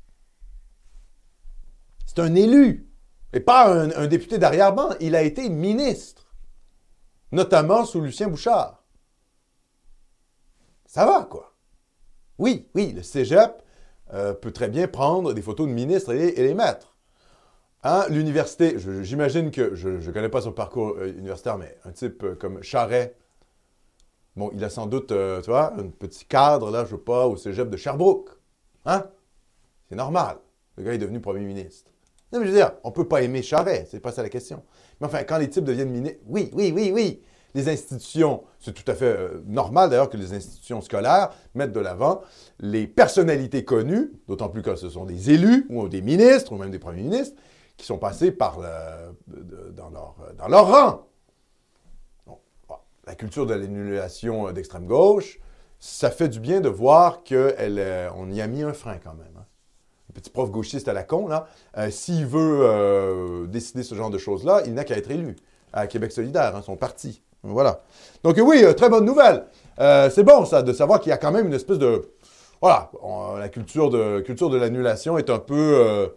C'est un élu. Et pas un, un député d'arrière-ban. Il a été ministre. Notamment sous Lucien Bouchard. Ça va, quoi. Oui, oui, le cégep euh, peut très bien prendre des photos de ministres et, les mettre. Hein, L'université, j'imagine que, je ne connais pas son parcours euh, universitaire, mais un type euh, comme Charret, bon, il a sans doute, tu vois, un petit cadre, là, je veux pas, au cégep de Sherbrooke. Hein? C'est normal. Le gars est devenu premier ministre. Non, je veux dire, on ne peut pas aimer Charret, c'est pas ça la question. Mais enfin, quand les types deviennent ministres, oui, oui, oui, oui les institutions, c'est tout à fait euh, normal d'ailleurs que les institutions scolaires mettent de l'avant les personnalités connues, d'autant plus que ce sont des élus ou des ministres ou même des premiers ministres qui sont passés par dans, leur, dans leur rang. la culture de l'annulation d'extrême gauche, ça fait du bien de voir qu'on euh, y a mis un frein quand même. Hein. Le petit prof gauchiste à la con, là, euh, s'il veut décider ce genre de choses-là, il n'a qu'à être élu à Québec solidaire, hein, son parti. Voilà. Donc oui, très bonne nouvelle. c'est bon, ça, de savoir qu'il y a quand même une espèce de... Voilà, la culture de, culture de l'annulation est un peu...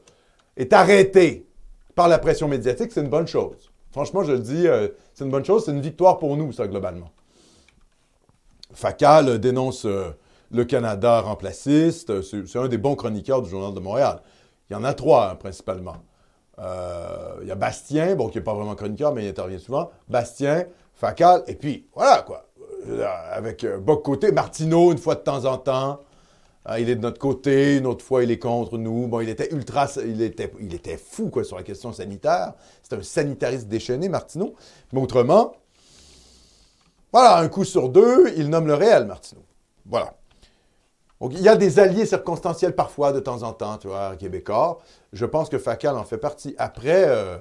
est arrêtée par la pression médiatique, c'est une bonne chose. Franchement, je le dis, c'est une bonne chose, c'est une victoire pour nous, ça, globalement. Facal dénonce le Canada remplaciste. C'est un des bons chroniqueurs du Journal de Montréal. Il y en a trois, hein, principalement. Euh, il y a Bastien, bon, qui n'est pas vraiment chroniqueur, mais il intervient souvent. Bastien, Facal, et puis, voilà, quoi. Euh, avec euh, côté, Martineau, une fois de temps en temps. il est de notre côté, une autre fois, il est contre nous. Bon, il était ultra... Il était, il était fou, quoi, sur la question sanitaire. C'est un sanitariste déchaîné, Martineau. Mais autrement, voilà, un coup sur deux, il nomme le réel, Martineau. Voilà. Donc, il y a des alliés circonstanciels parfois, de temps en temps, tu vois, québécois. Je pense que Facal en fait partie. Après, euh,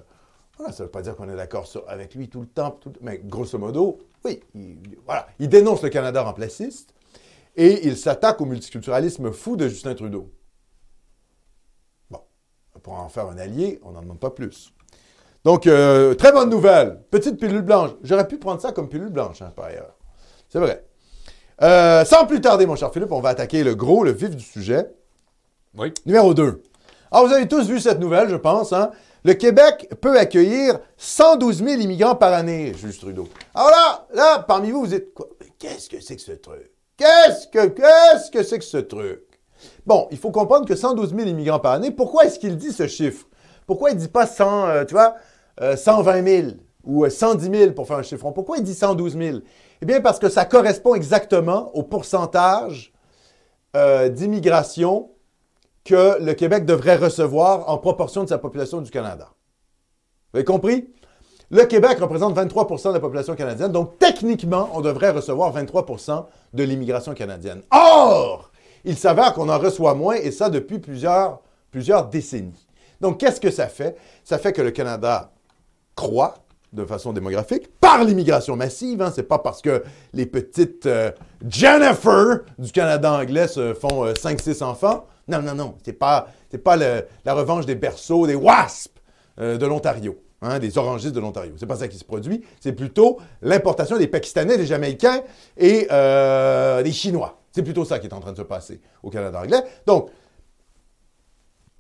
ça ne veut pas dire qu'on est d'accord avec lui tout le temps, mais grosso modo, oui, il, voilà. Il dénonce le Canada remplaciste et il s'attaque au multiculturalisme fou de Justin Trudeau. Bon, pour en faire un allié, on n'en demande pas plus. Donc, euh, très bonne nouvelle. Petite pilule blanche. J'aurais pu prendre ça comme pilule blanche, hein, par ailleurs. C'est vrai. Euh, sans plus tarder, mon cher Philippe, on va attaquer le gros, le vif du sujet. Oui. Numéro 2. Alors, vous avez tous vu cette nouvelle, je pense. Hein? Le Québec peut accueillir 112 000 immigrants par année, Jules Trudeau. Alors là, là, parmi vous, vous êtes quoi? Qu'est-ce que c'est que ce truc? Qu'est-ce que, c'est que ce truc? Bon, il faut comprendre que 112 000 immigrants par année, pourquoi est-ce qu'il dit ce chiffre? Pourquoi il ne dit pas 100, euh, tu vois, 120 euh, 000 ou 110 000 pour faire un chiffron? Pourquoi il dit 112 000? Eh bien, parce que ça correspond exactement au pourcentage euh, d'immigration que le Québec devrait recevoir en proportion de sa population du Canada. Vous avez compris? Le Québec représente 23% de la population canadienne, donc techniquement, on devrait recevoir 23% de l'immigration canadienne. Or, il s'avère qu'on en reçoit moins, et ça depuis plusieurs, plusieurs décennies. Donc, qu'est-ce que ça fait? Ça fait que le Canada croît, de façon démographique par l'immigration massive. Hein. C'est pas parce que les petites euh, Jennifer du Canada anglais se font 5-6 euh, enfants. Non, non, non. C'est pas, pas la revanche des berceaux, des wasps euh, de l'Ontario, hein, des orangistes de l'Ontario. C'est pas ça qui se produit. C'est plutôt l'importation des Pakistanais, des Jamaïcains et des Chinois. C'est plutôt ça qui est en train de se passer au Canada anglais. Donc,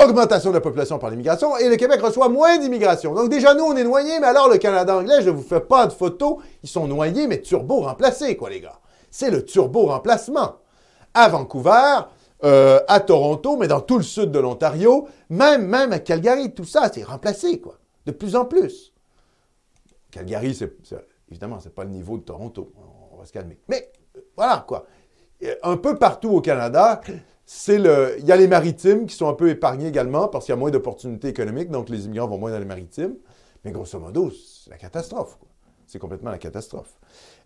augmentation de la population par l'immigration et le Québec reçoit moins d'immigration. Donc déjà, nous, on est noyés, mais alors le Canada anglais, je ne vous fais pas de photos, ils sont noyés, mais turbo remplacés, quoi, les gars. C'est le turbo remplacement. À Vancouver, euh, à Toronto, mais dans tout le sud de l'Ontario, même, même à Calgary, tout ça, c'est remplacé, quoi. De plus en plus. Calgary, c'est, évidemment, c'est pas le niveau de Toronto. On va se calmer. Mais euh, voilà, quoi. Un peu partout au Canada, c'est le. Il y a les maritimes qui sont un peu épargnés également parce qu'il y a moins d'opportunités économiques, donc les immigrants vont moins dans les maritimes. Mais grosso modo, c'est la catastrophe. C'est complètement la catastrophe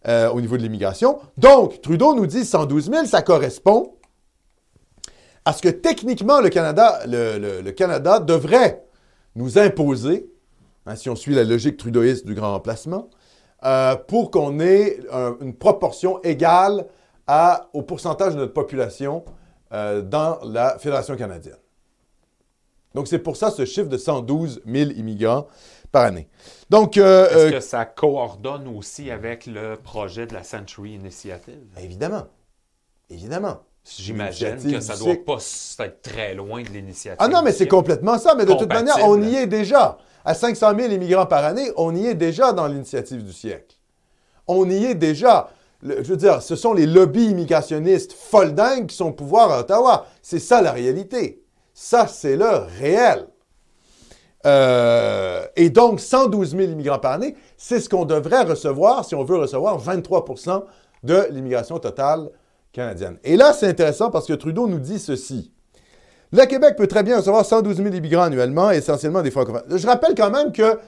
euh, au niveau de l'immigration. Donc, Trudeau nous dit 112 000, ça correspond à ce que techniquement le Canada, le, Canada devrait nous imposer, hein, si on suit la logique trudeauiste du grand remplacement, euh, pour qu'on ait une proportion égale à, au pourcentage de notre population euh, dans la Fédération canadienne. Donc, c'est pour ça ce chiffre de 112 000 immigrants par année. Donc, euh, Est-ce que ça coordonne aussi avec le projet de la Century Initiative? Évidemment. Évidemment. J'imagine que ça ne doit pas être très loin de l'initiative. Ah non, mais c'est complètement ça. Mais de toute manière, on y est déjà. À 500 000 immigrants par année, on y est déjà dans l'initiative du siècle. On y est déjà je veux dire, ce sont les lobbies immigrationnistes foldingues qui sont au pouvoir à Ottawa. C'est ça la réalité. Ça, c'est le réel. Euh, et donc, 112 000 immigrants par année, c'est ce qu'on devrait recevoir si on veut recevoir 23% de l'immigration totale Et là, c'est intéressant parce que Trudeau nous dit ceci. Le Québec peut très bien recevoir 112 000 immigrants annuellement, essentiellement des francophones. Je rappelle quand même que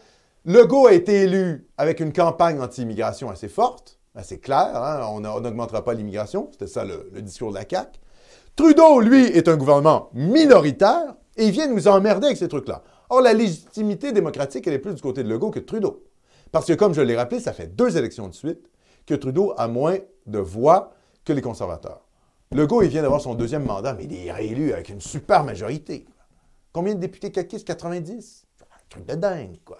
Legault a été élu avec une campagne anti-immigration assez forte. Ben, c'est clair, hein, on n'augmentera pas l'immigration. C'était ça le, discours de la CAQ. Trudeau, lui, est un gouvernement minoritaire et il vient nous emmerder avec ces trucs-là. Or, la légitimité démocratique, elle est plus du côté de Legault que de Trudeau. Parce que, comme je l'ai rappelé, ça fait deux élections de suite que Trudeau a moins de voix que les conservateurs. Legault, il vient d'avoir son deuxième mandat, mais il est réélu avec une super majorité. Combien de députés caquistes? 90? Un truc de dingue, quoi.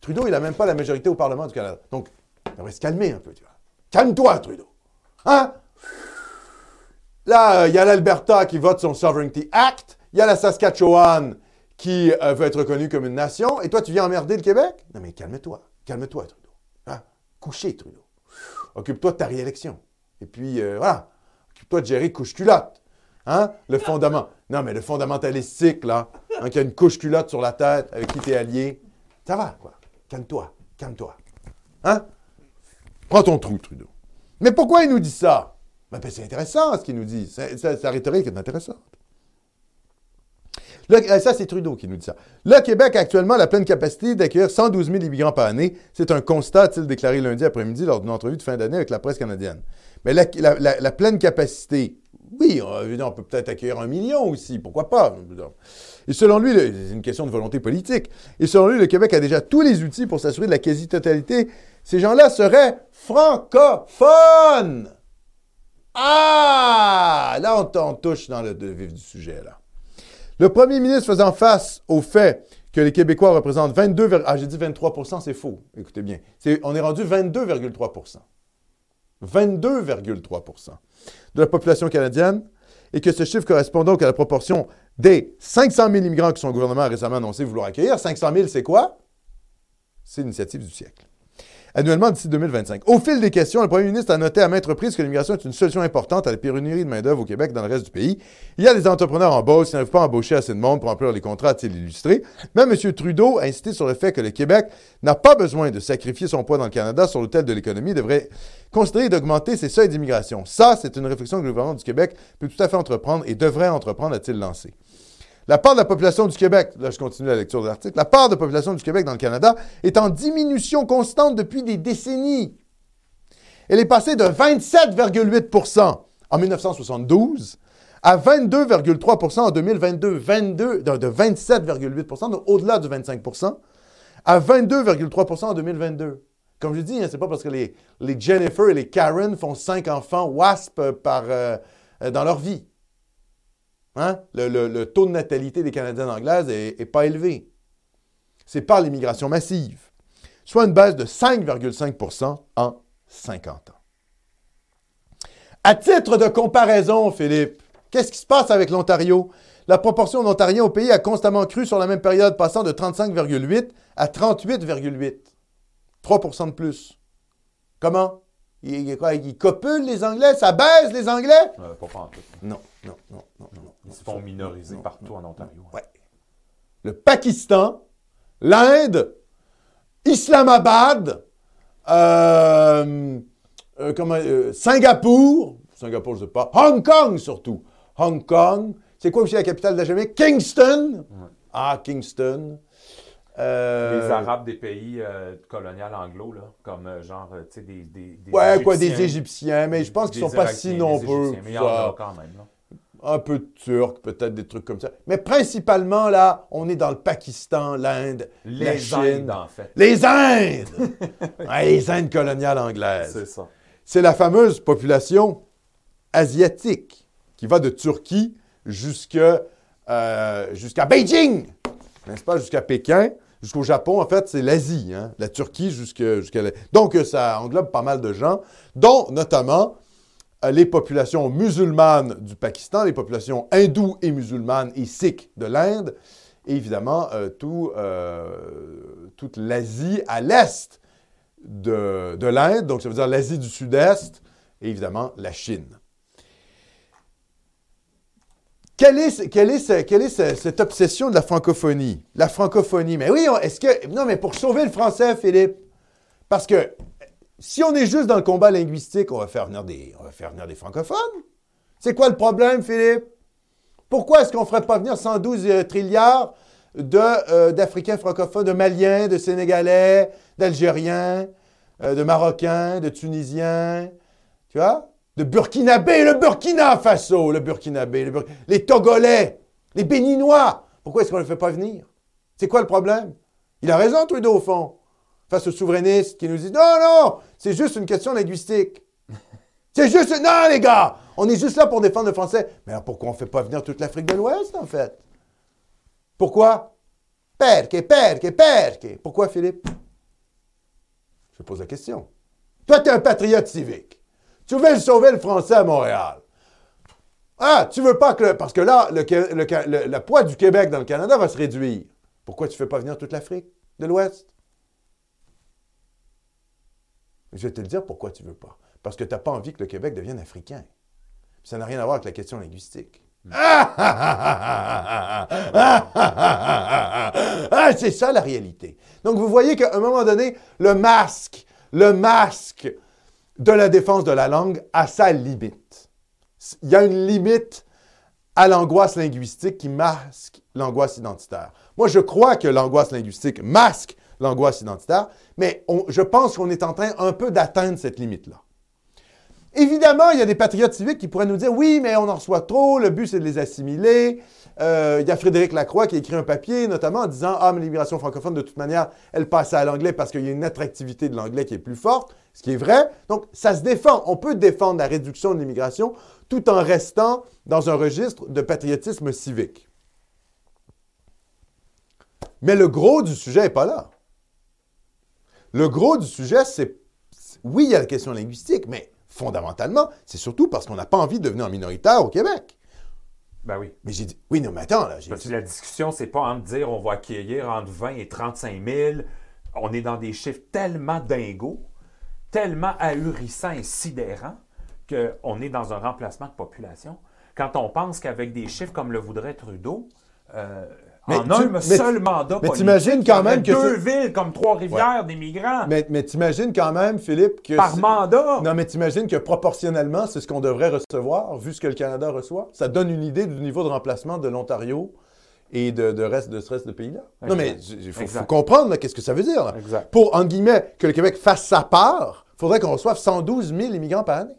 Trudeau, il n'a même pas la majorité au Parlement du Canada. Donc, devrait se calmer un peu, tu vois. Calme-toi, Trudeau. Hein? Là, il y a l'Alberta qui vote son Sovereignty Act. Il y a la Saskatchewan qui euh, veut être reconnue comme une nation. Et toi, tu viens emmerder le Québec? Non, mais calme-toi. Calme-toi, Trudeau. Hein? Couché, Trudeau. Occupe-toi de ta réélection. Et puis, euh, voilà. Occupe-toi de gérer couche-culotte. Hein? Le fondament. Non, mais le fondamentalistique, là, hein, qui a une couche-culotte sur la tête avec qui t'es allié. Ça va, quoi. Calme-toi. Calme-toi. Hein? Prends ton trou, Trudeau. Mais pourquoi il nous dit ça? Ben, c'est intéressant ce qu'il nous dit. Sa rhétorique est intéressante. Euh, ça, c'est Trudeau qui nous dit ça. Le Québec a actuellement la pleine capacité d'accueillir 112 000 immigrants par année. C'est un constat, a-t-il déclaré lundi après-midi lors d'une entrevue de fin d'année avec la presse canadienne. Mais la, pleine capacité, oui, on, peut peut-être accueillir un million aussi, pourquoi pas? Et selon lui, c'est une question de volonté politique. Et selon lui, le Québec a déjà tous les outils pour s'assurer de la quasi-totalité. Ces gens-là seraient francophones. Ah! Là, on, touche dans le, le vif du sujet, là. Le premier ministre faisant face au fait que les Québécois représentent 22, ah j'ai dit 23% c'est faux, écoutez bien, on est rendu 22,3 22,3% de la population canadienne et que ce chiffre correspond donc à la proportion des 500 000 immigrants que son gouvernement a récemment annoncé vouloir accueillir. 500 000, c'est quoi? C'est l'initiative du siècle annuellement d'ici 2025. Au fil des questions, le premier ministre a noté à maintes reprises que l'immigration est une solution importante à la pénurie de main-d'œuvre au Québec dans le reste du pays. Il y a des entrepreneurs en bosse qui n'arrivent pas à embaucher assez de monde pour remplir les contrats, a-t-il illustré. Même M. Trudeau a insisté sur le fait que le Québec n'a pas besoin de sacrifier son poids dans le Canada sur l'autel de l'économie, devrait considérer d'augmenter ses seuils d'immigration. Ça, c'est une réflexion que le gouvernement du Québec peut tout à fait entreprendre et devrait entreprendre, a-t-il lancé. La part de la population du Québec, là je continue la lecture de l'article, la part de la population du Québec dans le Canada est en diminution constante depuis des décennies. Elle est passée de 27,8% en 1972 à 22,3% en 2022, 22, de, 27,8 donc au-delà du 25% à 22,3% en 2022. Comme je dis, hein, c'est pas parce que les, Jennifer et les Karen font cinq enfants WASP par, euh, dans leur vie. Hein? Le, taux de natalité des Canadiennes anglaises n'est pas élevé. C'est par l'immigration massive, soit une baisse de 5,5% en 50 ans. À titre de comparaison, Philippe, qu'est-ce qui se passe avec l'Ontario? La proportion d'Ontariens au pays a constamment cru sur la même période, passant de 35,8 à 38,8. 3% de plus. Comment? Ils, quoi, copulent les Anglais? Ça baisse les Anglais? Euh, pas en tout. Non, non, non, non, non. Ils se font minoriser partout en Ontario. Ouais. Le Pakistan, l'Inde, Islamabad, euh, euh, comment, Singapour, Singapour, je ne sais pas, Hong Kong surtout. Hong Kong, c'est quoi aussi la capitale de la Jamaïque? Kingston. Ah, Kingston. Euh, les Arabes des pays euh, coloniaux anglo, là, comme euh, genre, tu sais, des, des, des, Ouais, Égyptiens, quoi, des Égyptiens, mais je pense qu'ils ne sont pas si nombreux. Mais il y en a quand même, là. Un peu de Turcs, peut-être des trucs comme ça. Mais principalement, là, on est dans le Pakistan, l'Inde, la Chine. Indes, en fait. Les Indes! les Indes coloniales anglaises. C'est ça. C'est la fameuse population asiatique qui va de Turquie jusqu'à jusqu'à Beijing, n'est-ce pas, jusqu'à Pékin jusqu'au Japon, en fait, c'est l'Asie, hein, la Turquie jusqu'à... Donc, ça englobe pas mal de gens, dont notamment euh, les populations musulmanes du Pakistan, les populations hindoues et musulmanes et sikhs de l'Inde, et évidemment euh, tout, euh, toute l'Asie à l'est de, de l'Inde, donc ça veut dire l'Asie du Sud-Est, et évidemment la Chine. Quelle est, quelle est, quelle est cette obsession de la francophonie? La francophonie. Mais oui, est-ce que. Non, mais pour sauver le français, Philippe. Parce que si on est juste dans le combat linguistique, on va faire venir des, francophones. C'est quoi le problème, Philippe? Pourquoi est-ce qu'on ne ferait pas venir 112 euh, trilliards euh, d'Africains francophones, de Maliens, de Sénégalais, d'Algériens, euh, de Marocains, de Tunisiens? Tu vois? de Burkinabé, le Burkina Faso, le Burkinabé, les Togolais, les Béninois. Pourquoi est-ce qu'on ne le fait pas venir? C'est quoi le problème? Il a raison, Trudeau, au fond, face aux souverainistes qui nous disent Non, non, c'est juste une question linguistique. C'est juste. Non, les gars, on est juste là pour défendre le français. Mais alors pourquoi on ne fait pas venir toute l'Afrique de l'Ouest, en fait? Pourquoi? Perque, perque, perque. Pourquoi, Philippe? Je pose la question. Toi, tu es un patriote civique. Tu veux sauver le français à Montréal. Ah, tu veux pas que... parce que là, le, poids du Québec dans le Canada va se réduire. Pourquoi tu ne fais pas venir toute l'Afrique de l'Ouest? Je vais te le dire pourquoi tu ne veux pas. Parce que tu n'as pas envie que le Québec devienne africain. Ça n'a rien à voir avec la question linguistique. Ah, c'est ça la réalité. Donc vous voyez qu'à un moment donné, le masque, le masque de la défense de la langue a sa limite. Il y a une limite à l'angoisse linguistique qui masque l'angoisse identitaire. Moi, je crois que l'angoisse linguistique masque l'angoisse identitaire, mais je pense qu'on est en train un peu d'atteindre cette limite-là. Évidemment, il y a des patriotes civiques qui pourraient nous dire oui, mais on en reçoit trop, le but c'est de les assimiler. Euh, il y a Frédéric Lacroix qui a écrit un papier, notamment en disant Ah, mais l'immigration francophone, de toute manière, elle passe à l'anglais parce qu'il y a une attractivité de l'anglais qui est plus forte, ce qui est vrai. Donc, ça se défend. On peut défendre la réduction de l'immigration tout en restant dans un registre de patriotisme civique. Mais le gros du sujet n'est pas là. Le gros du sujet, c'est oui, il y a la question linguistique, mais fondamentalement, c'est surtout parce qu'on n'a pas envie de devenir minoritaire au Québec. Ben oui. Mais j'ai dit, oui, non, mais attends, là. Parce que la discussion, c'est pas entre dire on va accueillir entre 20 et 35 000. On est dans des chiffres tellement dingos, tellement ahurissants et sidérants, qu'on est dans un remplacement de population. Quand on pense qu'avec des chiffres comme le voudrait Trudeau, euh, mais en un seul mandat mais t'imagines quand même que deux villes comme Trois-Rivières des migrants. Mais, mais t'imagines quand même, Philippe, que... Par mandat! Non, mais t'imagines que proportionnellement, c'est ce qu'on devrait recevoir, vu ce que le Canada reçoit? Ça donne une idée du niveau de remplacement de l'Ontario et de, reste de ce reste de pays-là. Non, mais il faut, comprendre qu'est-ce que ça veut dire. Pour, en guillemets, que le Québec fasse sa part, il faudrait qu'on reçoive 112 000 immigrants par année.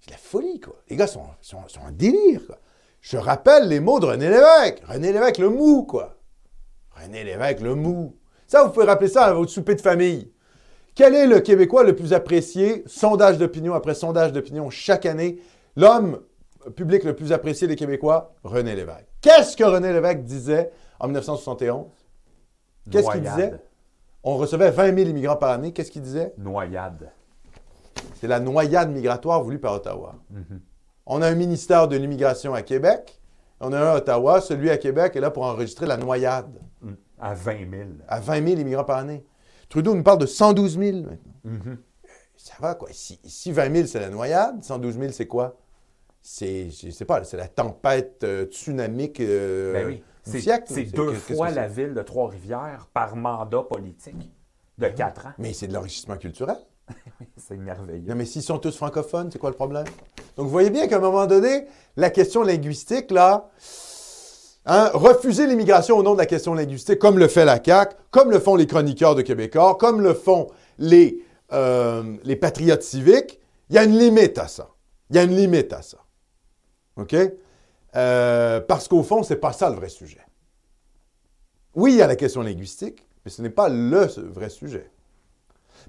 C'est la folie, quoi. Les gars sont, sont, sont en délire, quoi. Je rappelle les mots de René Lévesque. René Lévesque, le mou, quoi. René Lévesque, le mou. Ça, vous pouvez rappeler ça à votre souper de famille. Quel est le Québécois le plus apprécié, sondage d'opinion après sondage d'opinion chaque année? L'homme public le plus apprécié des Québécois, René Lévesque. Qu'est-ce que René Lévesque disait en 1971? Qu'est-ce qu'il disait? On recevait 20 000 immigrants par année. Qu'est-ce qu'il disait? Noyade. C'est la noyade migratoire voulue par Ottawa. Mm-hmm. On a un ministère de l'immigration à Québec. On a un à Ottawa. Celui à Québec est là pour enregistrer la noyade. Mm. À 20 000. À 20 000 immigrants par année. Trudeau nous parle de 112 000 maintenant. Mm-hmm. Ça va, quoi? Si, 20 000, c'est la noyade, 112 000, c'est quoi? C'est, je sais pas, c'est la tempête euh, tsunamique euh, ben oui. du siècle. C'est deux fois la ville de Trois-Rivières par mandat politique de quatre ans. Mais c'est de l'enrichissement culturel. c'est merveilleux. Non, mais s'ils sont tous francophones, c'est quoi le problème? Donc, vous voyez bien qu'à un moment donné, la question linguistique, là, hein, refuser l'immigration au nom de la question linguistique, comme le fait la CAQ, comme le font les chroniqueurs de Québécois, comme le font les, euh, les patriotes civiques, il y a une limite à ça. Il y a une limite à ça. OK? Euh, parce qu'au fond, ce n'est pas ça le vrai sujet. Oui, il y a la question linguistique, mais ce n'est pas le vrai sujet.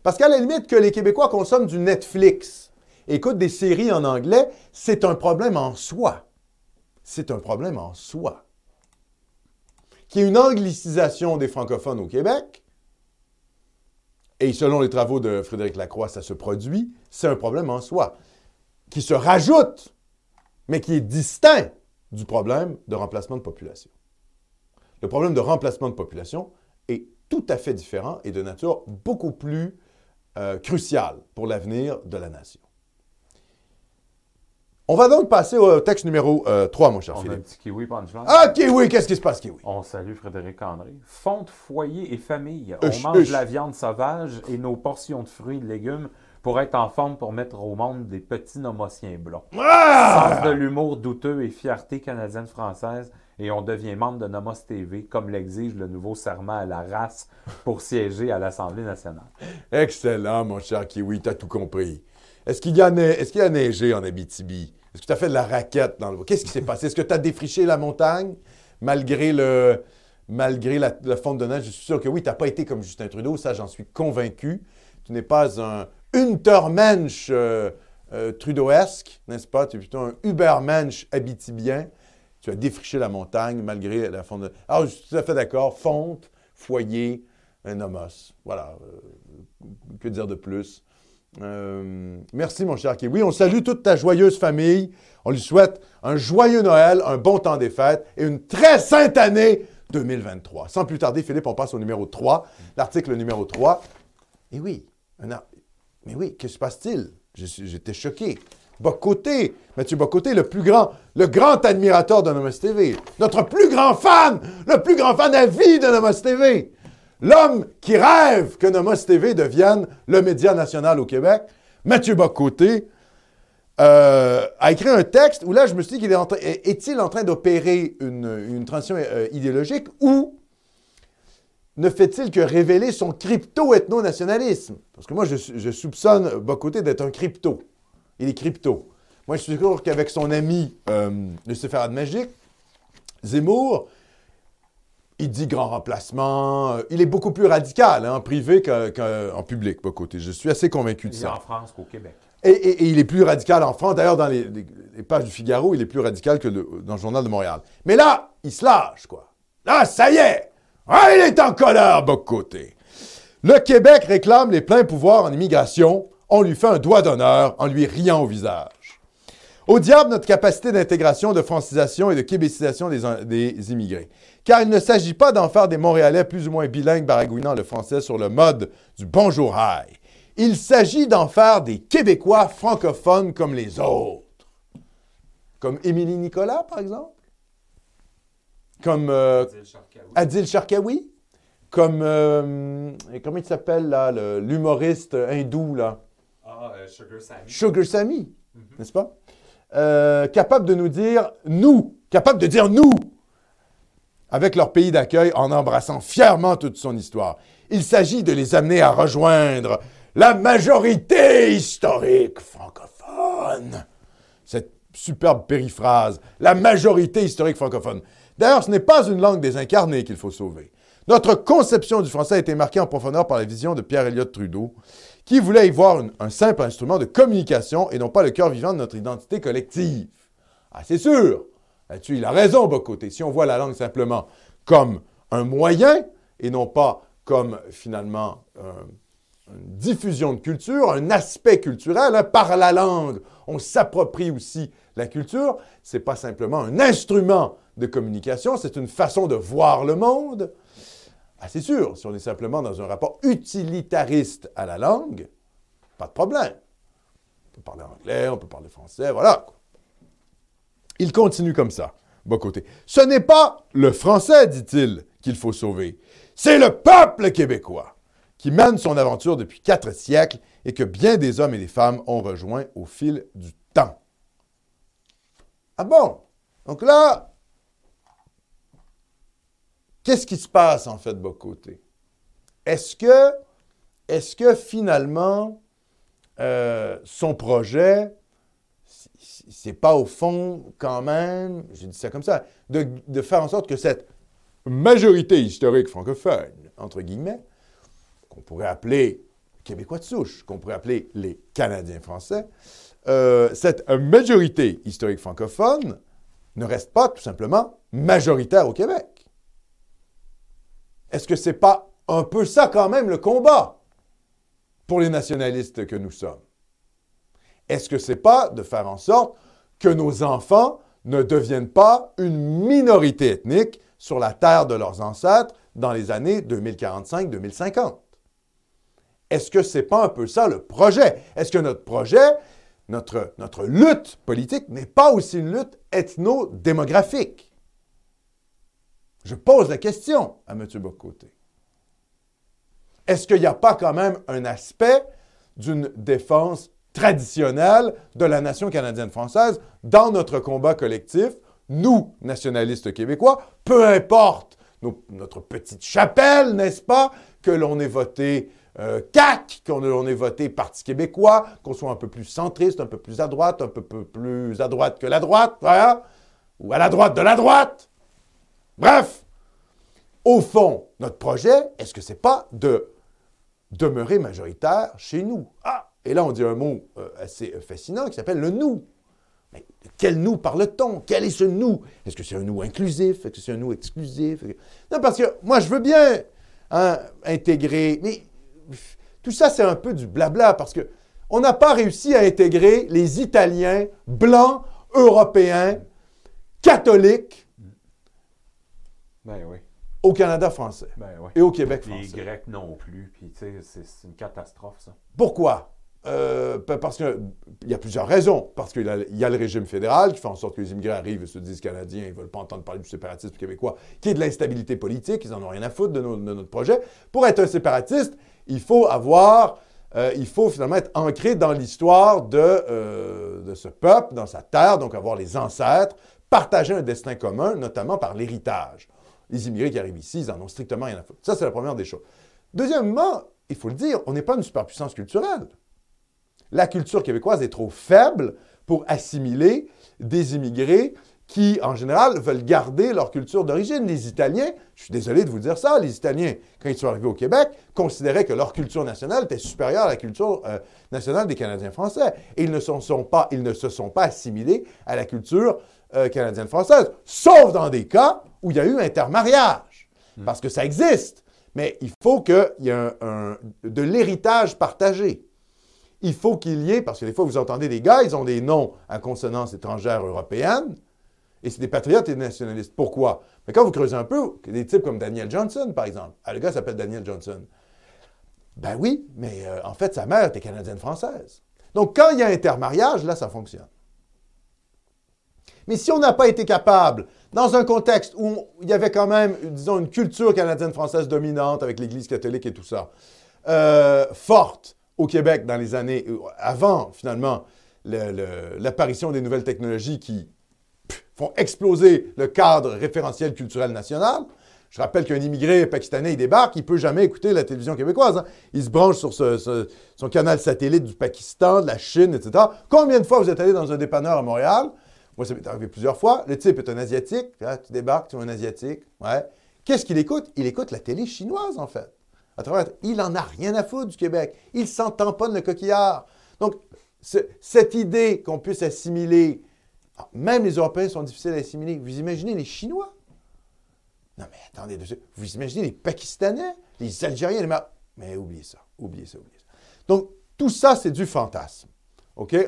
Parce qu'à la limite, que les Québécois consomment du Netflix, écoutent des séries en anglais, c'est un problème en soi. C'est un problème en soi. Qu'il y ait une anglicisation des francophones au Québec, et selon les travaux de Frédéric Lacroix, ça se produit, c'est un problème en soi, qui se rajoute, mais qui est distinct du problème de remplacement de population. Le problème de remplacement de population est tout à fait différent et de nature beaucoup plus euh, crucial pour l'avenir de la nation. On va donc passer au texte numéro 3, euh, mon cher Philippe. On a un petit kiwi Ah, kiwi, qu'est-ce qui se passe, kiwi? On salue Frédéric André. Fonte, foyer et famille. On mange de la viande sauvage et nos portions de fruits et de légumes pour être en forme pour mettre au monde des petits nomotiens blonds. Ah! Sens de l'humour douteux et fierté canadienne-française et on devient membre de Nomos TV, comme l'exige le nouveau serment à la race pour siéger à l'Assemblée nationale. Excellent, mon cher Kiwi, tu as tout compris. Est-ce qu'il y, a neigé en Abitibi? Est-ce que tu as fait de la raquette dans le... Qu'est-ce qui s'est passé? Est-ce que tu as défriché la montagne? Malgré la, fonte de neige? Je suis sûr que oui, tu n'as pas été comme Justin Trudeau, ça j'en suis convaincu. Tu n'es pas un Untermensch euh, euh, Trudeauesque, n'est-ce pas? Tu es plutôt un Ubermensch abitibien tu as défriché la montagne malgré la fonte. De... Alors, je suis tout à fait d'accord. Fonte, foyer, un nomos. Voilà. que dire de plus? merci, mon cher Oui, On salue toute ta joyeuse famille. On lui souhaite un joyeux Noël, un bon temps des fêtes et une très sainte année 2023. Sans plus tarder, Philippe, on passe au numéro 3, l'article numéro 3. Et oui, mais oui, que se passe-t-il? J'étais choqué. Bocoté, Mathieu Bocoté, le plus grand, le grand admirateur de Nomos TV, notre plus grand fan, le plus grand fan à vie de Nomos TV, l'homme qui rêve que Nomos TV devienne le média national au Québec, Mathieu Bocoté, euh, a écrit un texte où là, je me suis dit qu'il est est-il en train d'opérer une, transition euh, idéologique ou ne fait-il que révéler son crypto-ethno-nationalisme? Parce que moi, je, soupçonne Bocoté d'être un crypto. Il est crypto. Moi, je suis sûr qu'avec son ami euh, Lucifer Magique, Zemmour, il dit grand remplacement. Euh, il est beaucoup plus radical hein, en privé qu'en public, Bocoté. Je suis assez convaincu de ça. en France qu'au Québec. Et, il est plus radical en France. D'ailleurs, dans les, pages du Figaro, il est plus radical que dans le Journal de Montréal. Mais là, il se lâche, quoi. Là, ça y est! Ah, il est en colère, Bocoté. Le Québec réclame les pleins pouvoirs en immigration. On lui fait un doigt d'honneur en lui riant au visage. Au diable notre capacité d'intégration, de francisation et de québécisation des, des immigrés. Car il ne s'agit pas d'en faire des Montréalais plus ou moins bilingues baragouinant le français sur le mode du bonjour hi. Il s'agit d'en faire des Québécois francophones comme les autres. Comme Émilie Nicolas, par exemple. Comme euh, Adil Sharkawi. Comme, euh, comment il s'appelle, là, l'humoriste hindou, là? Ah, euh, Sugar Sammy. Sugar Sammy, mhm. n'est-ce pas? capable de nous dire nous, capable de dire nous, avec leur pays d'accueil en embrassant fièrement toute son histoire. Il s'agit de les amener à rejoindre la majorité historique francophone. Cette superbe périphrase, la majorité historique francophone. D'ailleurs, ce n'est pas une langue désincarnée qu'il faut sauver. Notre conception du français a été marquée en profondeur par la vision de Pierre Elliott Trudeau, qui voulait y voir un simple instrument de communication et non pas le cœur vivant de notre identité collective. Ah, c'est sûr. Là-dessus, il a raison, Bocoté. Si on voit la langue simplement comme un moyen et non pas comme finalement une diffusion de culture, un aspect culturel. Hein, par la langue, on s'approprie aussi la culture. Ce n'est pas simplement un instrument de communication, c'est une façon de voir le monde. Ah, c'est sûr, si on est simplement dans un rapport utilitariste à la langue, pas de problème. On peut parler anglais, on peut parler français, voilà. Il continue comme ça, côté. Ce n'est pas le français, dit-il, qu'il faut sauver. C'est le peuple québécois qui mène son aventure depuis quatre siècles et que bien des hommes et des femmes ont rejoint au fil du temps. Ah bon? Donc là, qu'est-ce qui se passe en fait de vos côtés? Est-ce que, est que finalement, euh, son projet, c'est pas au fond quand même, je dis ça comme ça, de, de faire en sorte que cette majorité historique francophone, entre guillemets, qu'on pourrait appeler Québécois de souche, qu'on pourrait appeler les Canadiens français, euh, cette majorité historique francophone ne reste pas tout simplement majoritaire au Québec. Est-ce que ce n'est pas un peu ça quand même le combat pour les nationalistes que nous sommes? Est-ce que ce n'est pas de faire en sorte que nos enfants ne deviennent pas une minorité ethnique sur la terre de leurs ancêtres dans les années 2045-2050? Est-ce que ce n'est pas un peu ça le projet? Est-ce que notre projet, notre, notre lutte politique n'est pas aussi une lutte ethno-démographique? Je pose la question à M. Bocoté. Est-ce qu'il n'y a pas quand même un aspect d'une défense traditionnelle de la nation canadienne-française dans notre combat collectif, nous, nationalistes québécois, peu importe notre petite chapelle, n'est-ce pas, que l'on ait voté euh, CAC, qu'on ait voté Parti québécois, qu'on soit un peu plus centriste, un peu plus à droite, un peu plus à droite que la droite, ou à la droite de la droite. Bref, au fond, notre projet, est-ce que c'est pas de demeurer majoritaire chez nous? Ah! Et là, on dit un mot euh, assez fascinant qui s'appelle le nous. Mais de quel nous parle-t-on? Quel est ce nous? Est-ce que c'est un nous inclusif? Est-ce que c'est un nous exclusif? Non, parce que moi, je veux bien hein, intégrer. Mais tout ça, c'est un peu du blabla parce que on n'a pas réussi à intégrer les Italiens blancs, européens, catholiques ben oui. au Canada français Ben oui. et au Québec Les français. Grecs non plus. Puis, tu sais, c'est une catastrophe, ça. Pourquoi? Euh, pa- parce qu'il y a plusieurs raisons. Parce qu'il y, a- il y a le régime fédéral qui fait en sorte que les immigrés arrivent et se disent canadiens, ils ne veulent pas entendre parler du séparatisme québécois, qui est de l'instabilité politique, ils n'en ont rien à foutre de, nos- de notre projet. Pour être un séparatiste, il faut avoir, euh, il faut finalement être ancré dans l'histoire de, euh, de ce peuple, dans sa terre, donc avoir les ancêtres, partager un destin commun, notamment par l'héritage. Les immigrés qui arrivent ici, ils n'en ont strictement rien à foutre. Ça, c'est la première des choses. Deuxièmement, il faut le dire, on n'est pas une superpuissance culturelle la culture québécoise est trop faible pour assimiler des immigrés qui, en général, veulent garder leur culture d'origine. Les Italiens, je suis désolé de vous dire ça, les Italiens, quand ils sont arrivés au Québec, considéraient que leur culture nationale était supérieure à la culture euh, nationale des Canadiens français. Et ils ne, sont, pas, ils ne se sont pas assimilés à la culture euh, canadienne française, sauf dans des cas où il y a eu intermariage, parce que ça existe. Mais il faut qu'il y ait un- un- de l'héritage partagé il faut qu'il y ait, parce que des fois vous entendez des gars, ils ont des noms à consonance étrangère européenne, et c'est des patriotes et des nationalistes. Pourquoi? Mais quand vous creusez un peu, des types comme Daniel Johnson, par exemple, ah, le gars s'appelle Daniel Johnson. Ben oui, mais euh, en fait, sa mère était canadienne-française. Donc, quand il y a intermariage, là, ça fonctionne. Mais si on n'a pas été capable, dans un contexte où il y avait quand même, disons, une culture canadienne-française dominante avec l'Église catholique et tout ça, euh, forte au Québec dans les années euh, avant, finalement, le- le- l'apparition des nouvelles technologies qui font exploser le cadre référentiel culturel national. Je rappelle qu'un immigré pakistanais, il débarque, il ne peut jamais écouter la télévision québécoise. hein. Il se branche sur son canal satellite du Pakistan, de la Chine, etc. Combien de fois vous êtes allé dans un dépanneur à Montréal? Moi, ça m'est arrivé plusieurs fois. Le type est un Asiatique. hein, tu débarques, tu es un Asiatique. Ouais. Qu'est-ce qu'il écoute? Il écoute la télé chinoise, en fait. À travers, il en a rien à foutre du Québec. Il s'en tamponne le coquillard. Donc, ce- cette idée qu'on puisse assimiler, ah, même les Européens sont difficiles à assimiler. Vous imaginez les Chinois? Non, mais attendez, vous imaginez les Pakistanais, les Algériens, les Mais oubliez ça, oubliez ça, oubliez ça. Donc, tout ça, c'est du fantasme. OK? Euh,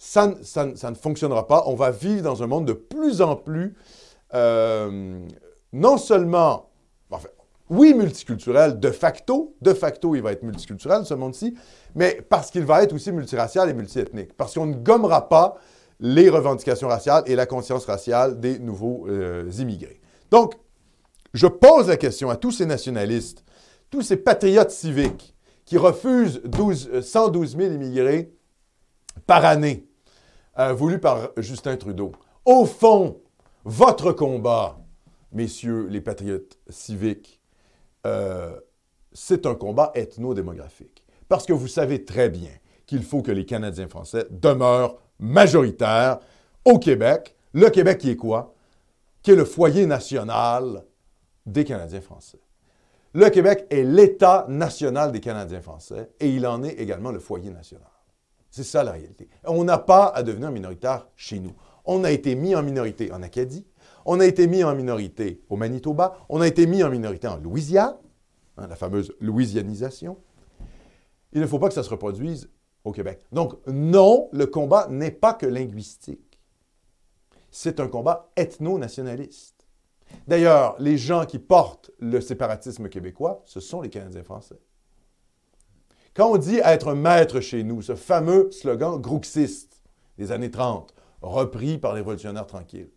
ça, ne- fonctionnera pas. On va vivre dans un monde de plus en plus, euh, non seulement, oui, multiculturel, de facto, de facto, il va être multiculturel, ce monde-ci, mais parce qu'il va être aussi multiracial et multiethnique. Parce qu'on ne gommera pas les revendications raciales et la conscience raciale des nouveaux euh, immigrés. Donc, je pose la question à tous ces nationalistes, tous ces patriotes civiques qui refusent 12, euh, 112 000 immigrés par année, euh, voulus par Justin Trudeau. Au fond, votre combat, messieurs les patriotes civiques, euh, c'est un combat ethno-démographique. Parce que vous savez très bien qu'il faut que les Canadiens français demeurent majoritaires au Québec. Le Québec qui est quoi? Qui est le foyer national des Canadiens français. Le Québec est l'État national des Canadiens français et il en est également le foyer national. C'est ça la réalité. On n'a pas à devenir minoritaire chez nous. On a été mis en minorité en Acadie, on a été mis en minorité au Manitoba, on a été mis en minorité en Louisiane, hein, la fameuse louisianisation. Il ne faut pas que ça se reproduise au Québec. Donc non, le combat n'est pas que linguistique. C'est un combat ethno-nationaliste. D'ailleurs, les gens qui portent le séparatisme québécois, ce sont les Canadiens français. Quand on dit être maître chez nous, ce fameux slogan grouxiste des années 30, repris par les révolutionnaires tranquilles.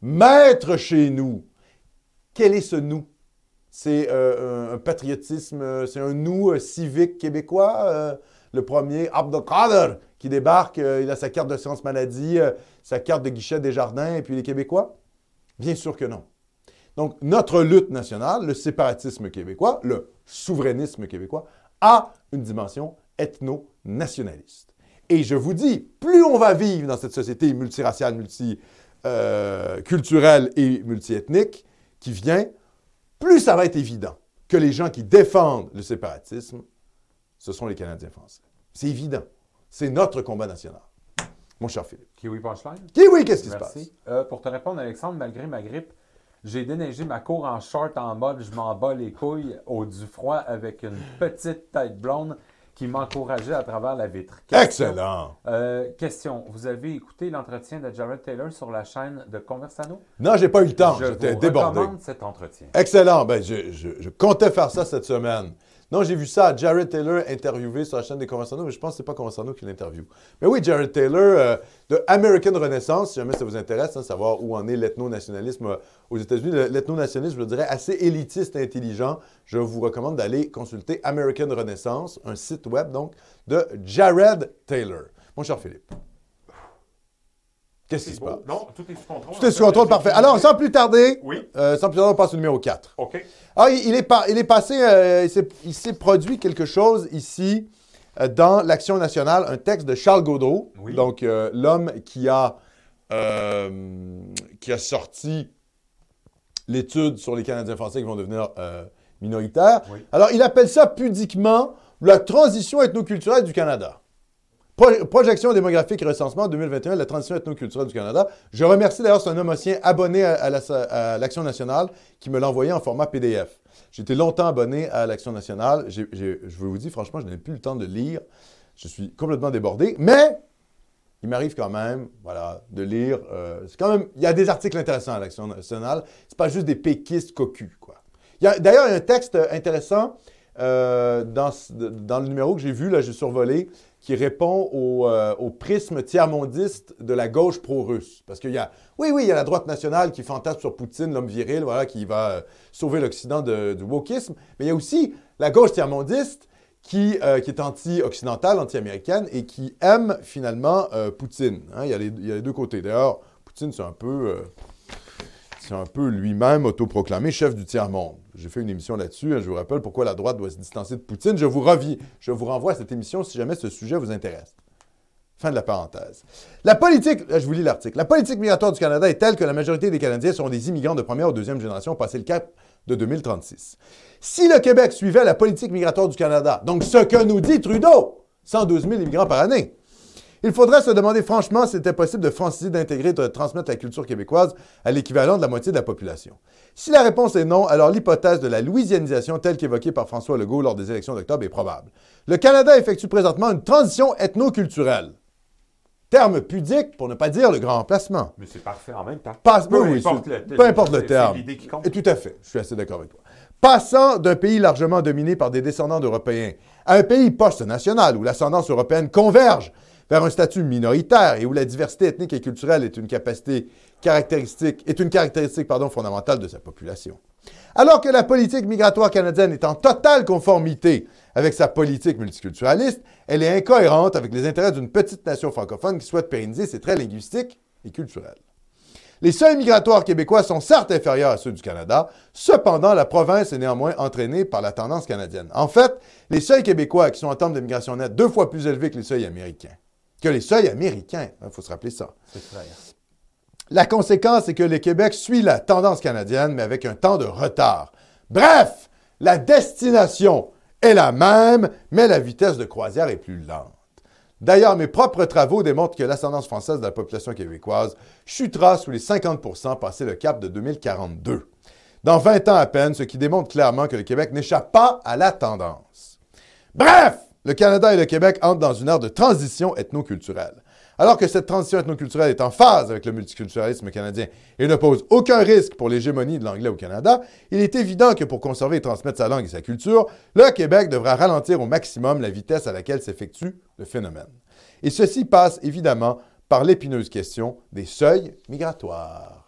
Maître chez nous, quel est ce nous? C'est euh, un patriotisme, euh, c'est un nous euh, civique québécois. le premier, Abdelkader, qui débarque, il a sa carte d'assurance maladie, euh, sa carte de guichet des jardins, et puis les Québécois? Bien sûr que non. Donc, notre lutte nationale, le séparatisme québécois, le souverainisme québécois, a une dimension ethno-nationaliste. Et je vous dis, plus on va vivre dans cette société multiraciale, multiculturelle et multiethnique qui vient, plus ça va être évident que les gens qui défendent le séparatisme, ce sont les Canadiens français. C'est évident. C'est notre combat national. Mon cher Philippe. Kiwi Punchline? Kiwi, qu'est-ce qui se passe? Merci. Euh, pour te répondre, Alexandre, malgré ma grippe, J'ai déneigé ma cour en short en mode je m'en bats les couilles au du froid avec une petite tête blonde qui m'encourageait à travers la vitre. Excellent! Euh, question. Vous avez écouté l'entretien de Jared Taylor sur la chaîne de Conversano? Non, j'ai pas eu le temps. Je J'étais vous débordé. recommande cet entretien. Excellent. Ben, je, je- je comptais faire ça cette semaine. Non, j'ai vu ça, Jared Taylor interviewé sur la chaîne des Conversano, mais je pense que c'est pas Conversano qui l'interviewe. Mais oui, Jared Taylor euh, de American Renaissance, si jamais ça vous intéresse, hein, savoir où en est l'ethno-nationalisme euh, aux États-Unis. Le- L'ethno-nationalisme, je dirais, assez élitiste intelligent. Je vous recommande d'aller consulter American Renaissance, un site web donc de Jared Taylor. Mon cher Philippe. Qu'est-ce qui se passe? Non, tout est sous contrôle. Tout est sous contrôle, parfait. Alors, sans plus tarder, Oui. euh, sans plus tarder, on passe au numéro 4. OK. Ah, il, il est, pas- il est passé, euh, il s'est- produit quelque chose ici euh, dans l'Action nationale, un texte de Charles Gaudreau, Oui. donc l'homme qui a, qui a sorti l'étude sur les Canadiens français qui vont devenir minoritaires. Oui. Alors, il appelle ça pudiquement la transition ethnoculturelle du Canada. Pro- projection démographique et recensement 2021 de la transition ethnoculturelle du Canada. Je remercie d'ailleurs ce nomocien abonné à, à la- à l'Action nationale qui me l'a envoyé en format PDF. J'étais longtemps abonné à l'Action nationale. Je vous dis, franchement, je n'ai plus le temps de lire. Je suis complètement débordé. Mais il m'arrive quand même, voilà, de lire. euh, il y a des articles intéressants à l'Action nationale. C'est pas juste des péquistes cocus, D'ailleurs, il y a un texte intéressant euh, dans, dans le numéro que j'ai vu, là, j'ai survolé, qui répond au, euh, au prisme tiers-mondiste de la gauche pro-russe. Parce qu'il y a, oui, oui, il y a la droite nationale qui fantasme sur Poutine, l'homme viril, voilà, qui va euh, sauver l'Occident de- du wokisme. Mais il y a aussi la gauche tiers-mondiste qui, euh, qui est anti-occidentale, anti-américaine et qui aime finalement Poutine. hein. Il, y a les, il y a les deux côtés. D'ailleurs, Poutine, c'est un peu, c'est un peu lui-même autoproclamé chef du tiers-monde. J'ai fait une émission là-dessus. hein. Je vous rappelle pourquoi la droite doit se distancer de Poutine. Je vous, revis, je vous renvoie à cette émission si jamais ce sujet vous intéresse. Fin de la parenthèse. La politique, là, je vous lis l'article. La politique migratoire du Canada est telle que la majorité des Canadiens sont des immigrants de première ou deuxième génération passé le cap de 2036. Si le Québec suivait la politique migratoire du Canada, donc ce que nous dit Trudeau, 112 000 immigrants par année, il faudrait se demander franchement si c'était possible de franciser, d'intégrer, de transmettre la culture québécoise à l'équivalent de la moitié de la population. Si la réponse est non, alors l'hypothèse de la louisianisation telle qu'évoquée par François Legault lors des élections d'octobre est probable. Le Canada effectue présentement une transition ethno-culturelle. Terme pudique pour ne pas dire le grand emplacement. Mais c'est parfait en même temps. Passe- peu, oui, importe le, peu importe le terme. C'est l'idée qui compte. Et tout à fait, je suis assez d'accord avec toi. Passant d'un pays largement dominé par des descendants d'Européens à un pays post-national où l'ascendance européenne converge vers un statut minoritaire et où la diversité ethnique et culturelle est une capacité caractéristique, est une caractéristique fondamentale de sa population. Alors que la politique migratoire canadienne est en totale conformité avec sa politique multiculturaliste, elle est incohérente avec les intérêts d'une petite nation francophone qui souhaite pérenniser ses traits linguistiques et culturels. Les seuils migratoires québécois sont certes inférieurs à ceux du Canada, cependant la province est néanmoins entraînée par la tendance canadienne. En fait, les seuils québécois, qui sont en termes de migration nette deux fois plus élevés que les seuils américains, que les seuils américains, il faut se rappeler ça. C'est. La conséquence est que le Québec suit la tendance canadienne, mais avec un temps de retard. Bref, la destination est la même, mais la vitesse de croisière est plus lente. D'ailleurs, mes propres travaux démontrent que l'ascendance française de la population québécoise chutera sous les 50% passé le cap de 2042. Dans 20 ans à peine, ce qui démontre clairement que le Québec n'échappe pas à la tendance. Bref, le Canada et le Québec entrent dans une ère de transition ethnoculturelle. Alors que cette transition ethnoculturelle est en phase avec le multiculturalisme canadien et ne pose aucun risque pour l'hégémonie de l'anglais au Canada, il est évident que pour conserver et transmettre sa langue et sa culture, le Québec devra ralentir au maximum la vitesse à laquelle s'effectue le phénomène. Et ceci passe évidemment par l'épineuse question des seuils migratoires.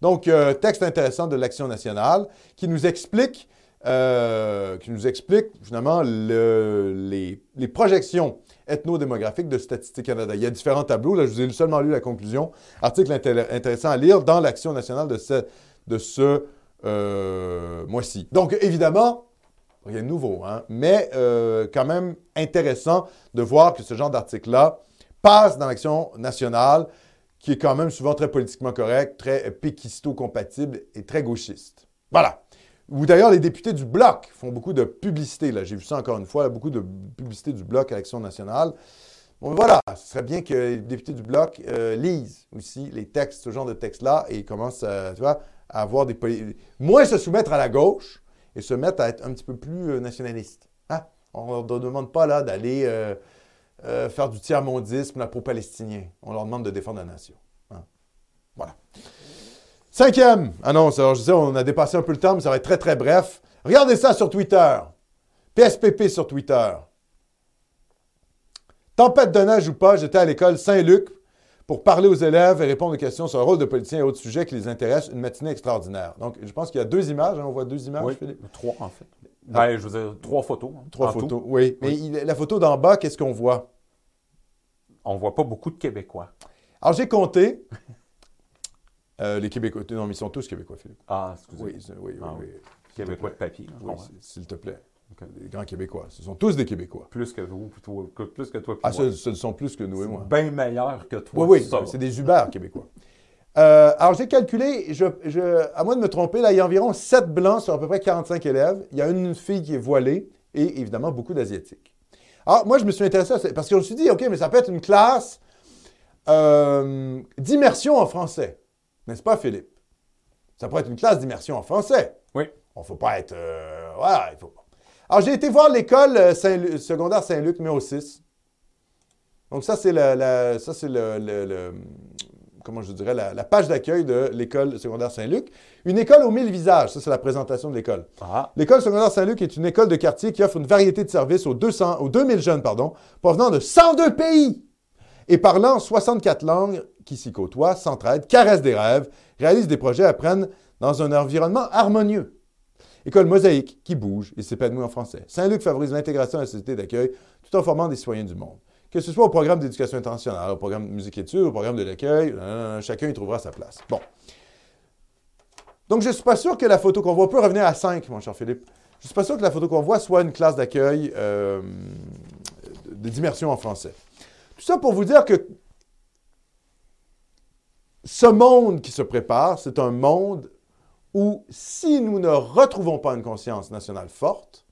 Donc, euh, texte intéressant de l'Action nationale qui nous explique, euh, qui nous explique finalement le- les, les projections ethnodémographiques de Statistique Canada. Il y a différents tableaux. Là, je vous ai seulement lu la conclusion. Article intér- intéressant à lire dans l'Action nationale de ce, de ce euh, mois-ci. Donc, évidemment, rien de nouveau, hein, mais euh, quand même intéressant de voir que ce genre d'article-là passe dans l'Action nationale qui est quand même souvent très politiquement correct, très péquisto-compatible et très gauchiste. Voilà. Ou d'ailleurs, les députés du Bloc font beaucoup de publicité. Là, j'ai vu ça encore une fois, beaucoup de publicité du Bloc à l'Action nationale. Bon, voilà, ce serait bien que les députés du Bloc euh, lisent aussi les textes, ce genre de textes-là, et commencent, à, tu avoir des moins se soumettre à la gauche et se mettre à être un petit peu plus euh, nationaliste. Hein? On ne leur demande pas là d'aller euh, euh, faire du tiers-mondisme pro-palestinien. On leur demande de défendre la nation. Cinquième annonce. Alors, je disais, on a dépassé un peu le temps, mais ça va être très, très bref. Regardez ça sur Twitter. PSPP sur Twitter. Tempête de neige ou pas, j'étais à l'école Saint-Luc pour parler aux élèves et répondre aux questions sur le rôle de politicien et autres sujets qui les intéressent. Une matinée extraordinaire. Donc, je pense qu'il y a deux images. Hein, on voit deux images, oui, Trois, en fait. Ben, je veux dire, trois photos. Hein, trois photos, oui. Mais la photo d'en bas, qu'est-ce qu'on voit? On voit pas beaucoup de Québécois. Alors, j'ai compté. Euh, les Québécois. Non, mais ils sont tous Québécois, Philippe. Ah, excusez. Oui, oui, oui. Ah, oui. Québécois de papier. Oui, s'il te plaît. Les grands Québécois. Ce sont tous des Québécois. Plus que vous, plus que toi. Ah, ce, ce, sont plus que nous et moi. Bien meilleurs que toi. Oui, oui. C'est des Uber québécois. Euh, alors, j'ai calculé, je, à moins de me tromper, là, il y a environ 7 blancs sur à peu près 45 élèves. Il y a une fille qui est voilée et évidemment beaucoup d'Asiatiques. Alors, moi, je me suis intéressé à ça parce que je me suis dit, OK, mais ça peut être une classe euh, d'immersion en français. N'est-ce pas, Philippe? Ça pourrait être une classe d'immersion en français. Oui. On ne faut pas être. Euh, voilà, il faut alors, j'ai été voir l'école euh, secondaire Saint-Luc, numéro 6. Donc, ça, c'est ça, c'est le, comment je dirais, la, page d'accueil de l'école secondaire Saint-Luc. Une école aux mille visages. Ça, c'est la présentation de l'école. Ah. L'école secondaire Saint-Luc est une école de quartier qui offre une variété de services aux, 200, aux 2000 jeunes pardon, provenant de 102 pays et parlant 64 langues qui s'y côtoient, s'entraident, caressent des rêves, réalisent des projets, apprennent dans un environnement harmonieux. École mosaïque qui bouge et s'épanouit en français. Saint-Luc favorise l'intégration à la société d'accueil tout en formant des citoyens du monde. Que ce soit au programme d'éducation internationale, au programme de musique-études, au programme de l'accueil, chacun y trouvera sa place. Bon. Donc, je ne suis pas sûr que la photo qu'on voit peut revenir à 5, mon cher Philippe. Je ne suis pas sûr que la photo qu'on voit soit une classe d'accueil euh, d'immersion en français. Tout ça pour vous dire que ce monde qui se prépare, c'est un monde où si nous ne retrouvons pas une conscience nationale forte,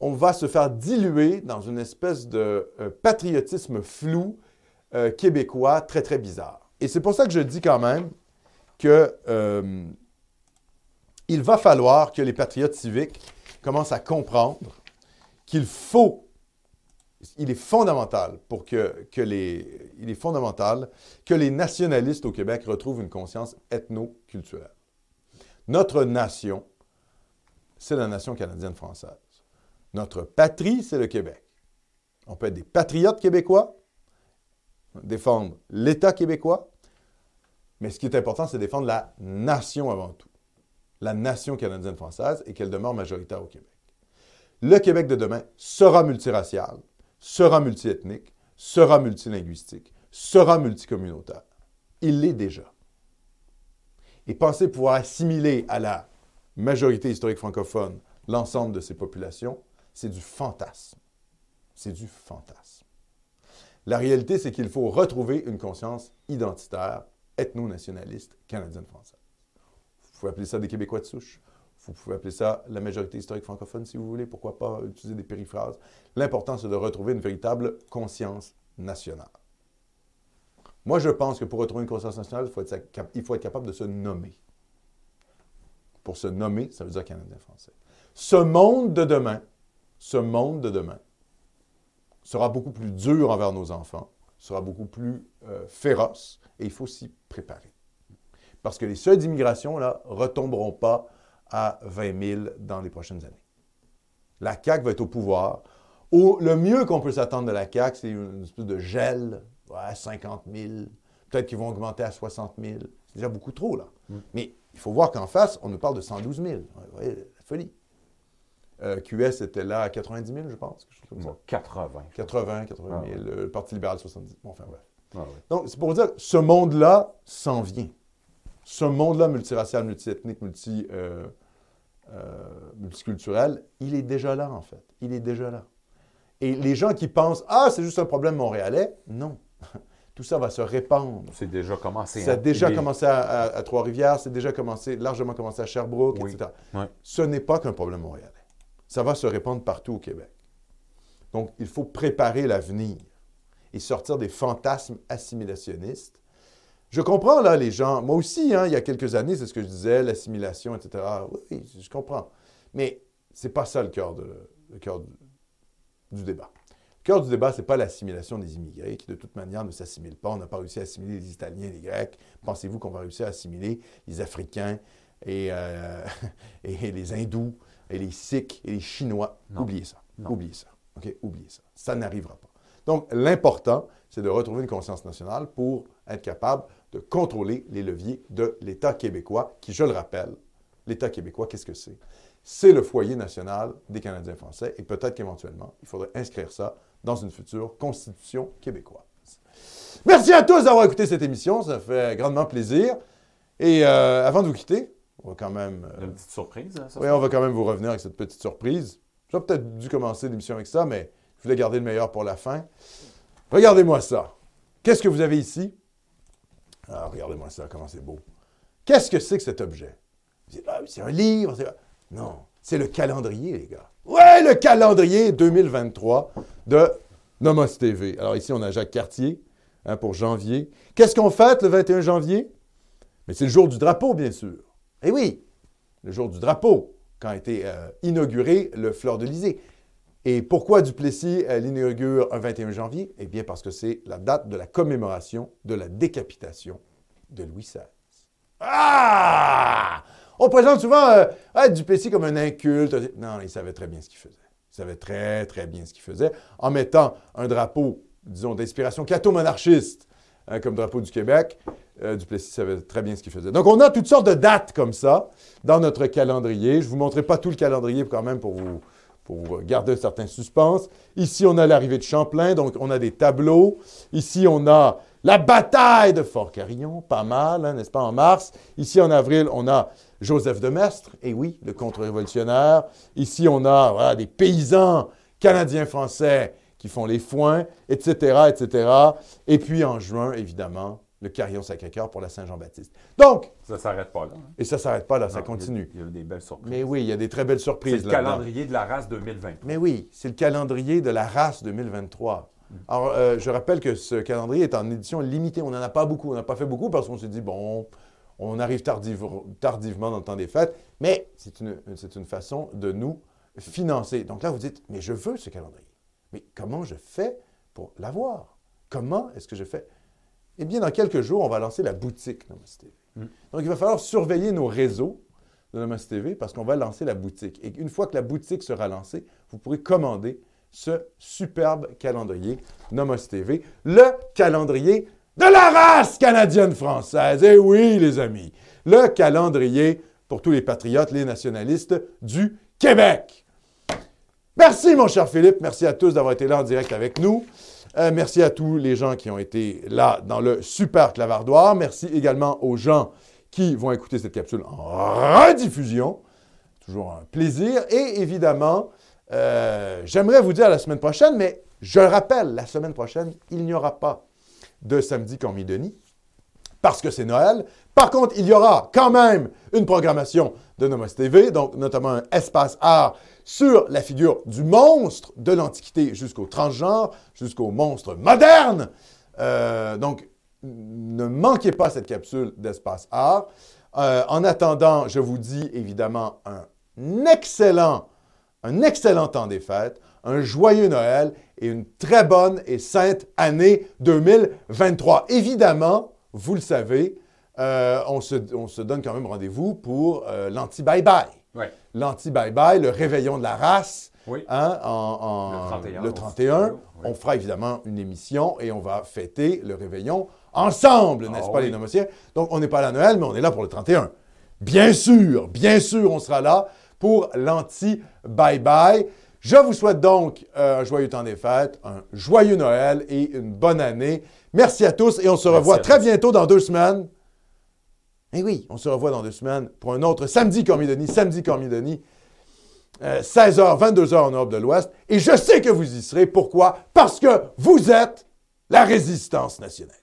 on va se faire diluer dans une espèce de euh, patriotisme flou euh, québécois très, très bizarre. Et c'est pour ça que je dis quand même qu'il euh, va falloir que les patriotes civiques commencent à comprendre qu'il faut, il est fondamental pour que, que les, il est fondamental que les nationalistes au Québec retrouvent une conscience ethno-culturelle. Notre nation, c'est la nation canadienne-française. Notre patrie, c'est le Québec. On peut être des patriotes québécois, défendre l'État québécois, mais ce qui est important, c'est défendre la nation avant tout. La nation canadienne-française et qu'elle demeure majoritaire au Québec. Le Québec de demain sera multiracial, sera multiethnique, sera multilinguistique, sera multicommunautaire. Il l'est déjà et penser pouvoir assimiler à la majorité historique francophone l'ensemble de ces populations, c'est du fantasme. C'est du fantasme. La réalité, c'est qu'il faut retrouver une conscience identitaire, ethno-nationaliste, canadienne-française. Vous pouvez appeler ça des Québécois de souche. Vous pouvez appeler ça la majorité historique francophone si vous voulez. Pourquoi pas utiliser des périphrases? L'important, c'est de retrouver une véritable conscience nationale. Moi, je pense que pour retrouver une conscience nationale, il faut, être, capable de se nommer. Pour se nommer, ça veut dire Canadien-Français. Ce monde de demain, ce monde de demain sera beaucoup plus dur envers nos enfants, sera beaucoup plus euh, féroce, et il faut s'y préparer. Parce que les seuils d'immigration, là, retomberont pas à 20 000 dans les prochaines années. La CAQ va être au pouvoir. le mieux qu'on peut s'attendre de la CAQ, c'est une espèce de gel ouais, 50 000. Peut-être qu'ils vont augmenter à 60 000. C'est déjà beaucoup trop, là. Mm. Mais il faut voir qu'en face, on nous parle de 112 000. Vous voyez, la folie. Euh, QS était là à 90 000, je pense. 80. 80, 80 000. Le Parti libéral, 70 Bon, enfin, bref. Ah, Donc, c'est pour dire, ce monde-là s'en vient. Ce monde-là, multiracial, multiethnique, multi, euh, euh, multiculturel, il est déjà là, en fait. Il est déjà là. Et les gens qui pensent, ah, c'est juste un problème montréalais, non. Tout ça va se répandre. C'est déjà commencé. Ça a déjà commencé à, Trois-Rivières, c'est déjà commencé, largement commencé à Sherbrooke, etc. Ce n'est pas qu'un problème montréalais. Ça va se répandre partout au Québec. Donc, il faut préparer l'avenir et sortir des fantasmes assimilationnistes Je comprends, là, les gens. Moi aussi, hein, il y a quelques années, c'est ce que je disais, l'assimilation, etc. Oui, je comprends. Mais c'est pas ça le cœur, de, le cœur du, débat. Le cœur du débat, c'est pas l'assimilation des immigrés, qui de toute manière ne s'assimilent pas. On n'a pas réussi à assimiler les Italiens et les Grecs. Pensez-vous qu'on va réussir à assimiler les Africains et, euh, et les Hindous et les Sikhs et les Chinois? Oubliez ça. Oubliez ça. OK? Oubliez ça. Ça n'arrivera pas. Donc, l'important, c'est de retrouver une conscience nationale pour être capable de contrôler les leviers de l'État québécois, qui, je le rappelle, l'État québécois, qu'est-ce que c'est? C'est le foyer national des Canadiens français et peut-être qu'éventuellement, il faudrait inscrire ça dans une future constitution québécoise. Merci à tous d'avoir écouté cette émission, ça fait grandement plaisir. Et euh, avant de vous quitter, on va quand même... Euh, une petite surprise, hein, Oui, on va quand même vous revenir avec cette petite surprise. J'aurais peut-être dû commencer l'émission avec ça, mais je voulais garder le meilleur pour la fin. Regardez-moi ça. Qu'est-ce que vous avez ici? Ah, regardez-moi ça, comment c'est beau. Qu'est-ce que c'est que cet objet? Ah, c'est un livre. Non, c'est le calendrier, les gars. Ouais, le calendrier 2023 de Nomos TV. Alors ici, on a Jacques Cartier hein, pour janvier. Qu'est-ce qu'on fête le 21 janvier? Mais c'est le jour du drapeau, bien sûr. Eh oui, le jour du drapeau, quand a été euh, inauguré le Fleur de Lysée. Et pourquoi Duplessis euh, l'inaugure un 21 janvier? Eh bien, parce que c'est la date de la commémoration de la décapitation de Louis XVI. Ah! On présente souvent euh, Duplessis comme un inculte. Non, il savait très bien ce qu'il faisait. Il savait très, très bien ce qu'il faisait en mettant un drapeau, disons, d'inspiration catho-monarchiste hein, comme drapeau du Québec. Euh, Duplessis savait très bien ce qu'il faisait. Donc, on a toutes sortes de dates comme ça dans notre calendrier. Je ne vous montrerai pas tout le calendrier quand même pour vous, pour garder un certain suspense. Ici, on a l'arrivée de Champlain, donc on a des tableaux. Ici, on a la bataille de Fort-Carillon, pas mal, hein, n'est-ce pas, en mars. Ici, en avril, on a Joseph de Maistre, et oui, le contre-révolutionnaire. Ici, on a des paysans canadiens-français qui font les foins, etc., etc. Et puis, en juin, évidemment, le carillon Sacré-Cœur pour la Saint-Jean-Baptiste. Donc... Ça ne s'arrête pas là. Hein. Et ça ne s'arrête pas là, ça continue. Il y, a, des belles surprises. Mais oui, il y a des très belles surprises. C'est le calendrier de la race 2023. Mais oui, c'est le calendrier de la race 2023. Mm. Alors, euh, je rappelle que ce calendrier est en édition limitée. On n'en a pas beaucoup. On n'a pas fait beaucoup parce qu'on s'est dit, bon, on arrive tardivement dans le temps des fêtes, mais c'est une, une façon de nous financer. Donc là, vous dites, mais je veux ce calendrier. Mais comment je fais pour l'avoir? Comment est-ce que je fais? Eh bien, dans quelques jours, on va lancer la boutique Namaste TV. Mm. Donc, il va falloir surveiller nos réseaux de Namaste TV parce qu'on va lancer la boutique. Et une fois que la boutique sera lancée, vous pourrez commander ce superbe calendrier Namaste TV, le calendrier de la race canadienne-française. Eh oui, les amis, le calendrier pour tous les patriotes, les nationalistes du Québec. Merci, mon cher Philippe. Merci à tous d'avoir été là en direct avec nous. Euh, merci à tous les gens qui ont été là dans le super clavardoir. Merci également aux gens qui vont écouter cette capsule en rediffusion. Toujours un plaisir. Et évidemment, euh, j'aimerais vous dire la semaine prochaine, mais je le rappelle, la semaine prochaine, il n'y aura pas de samedi Cormier-Denis parce que c'est Noël. Par contre, il y aura quand même une programmation de Nomos TV, donc notamment un espace art sur la figure du monstre de l'Antiquité jusqu'au transgenre, jusqu'au monstre moderne. Euh, donc, ne manquez pas cette capsule d'espace art. Euh, en attendant, je vous dis évidemment un excellent, un excellent temps des fêtes, un joyeux Noël et une très bonne et sainte année 2023. Évidemment, vous le savez, euh, on, se, donne quand même rendez-vous pour euh, l'anti-bye-bye. L'anti-bye-bye, le réveillon de la race. Hein, en, le 31. On fera évidemment une émission et on va fêter le réveillon ensemble, n'est-ce ah pas, les nomotiens? Donc, on n'est pas là à Noël, mais on est là pour le 31. Bien sûr, bien sûr, on sera là pour l'anti-bye-bye. Je vous souhaite donc euh, un joyeux temps des fêtes, un joyeux Noël et une bonne année. Merci à tous et on se revoit très bientôt dans deux semaines. Eh oui, on se revoit dans deux semaines pour un autre samedi Cormier-Denis, samedi Cormier-Denis, 16h, euh, 22h en Europe de l'Ouest. Et je sais que vous y serez. Pourquoi? Parce que vous êtes la résistance nationale.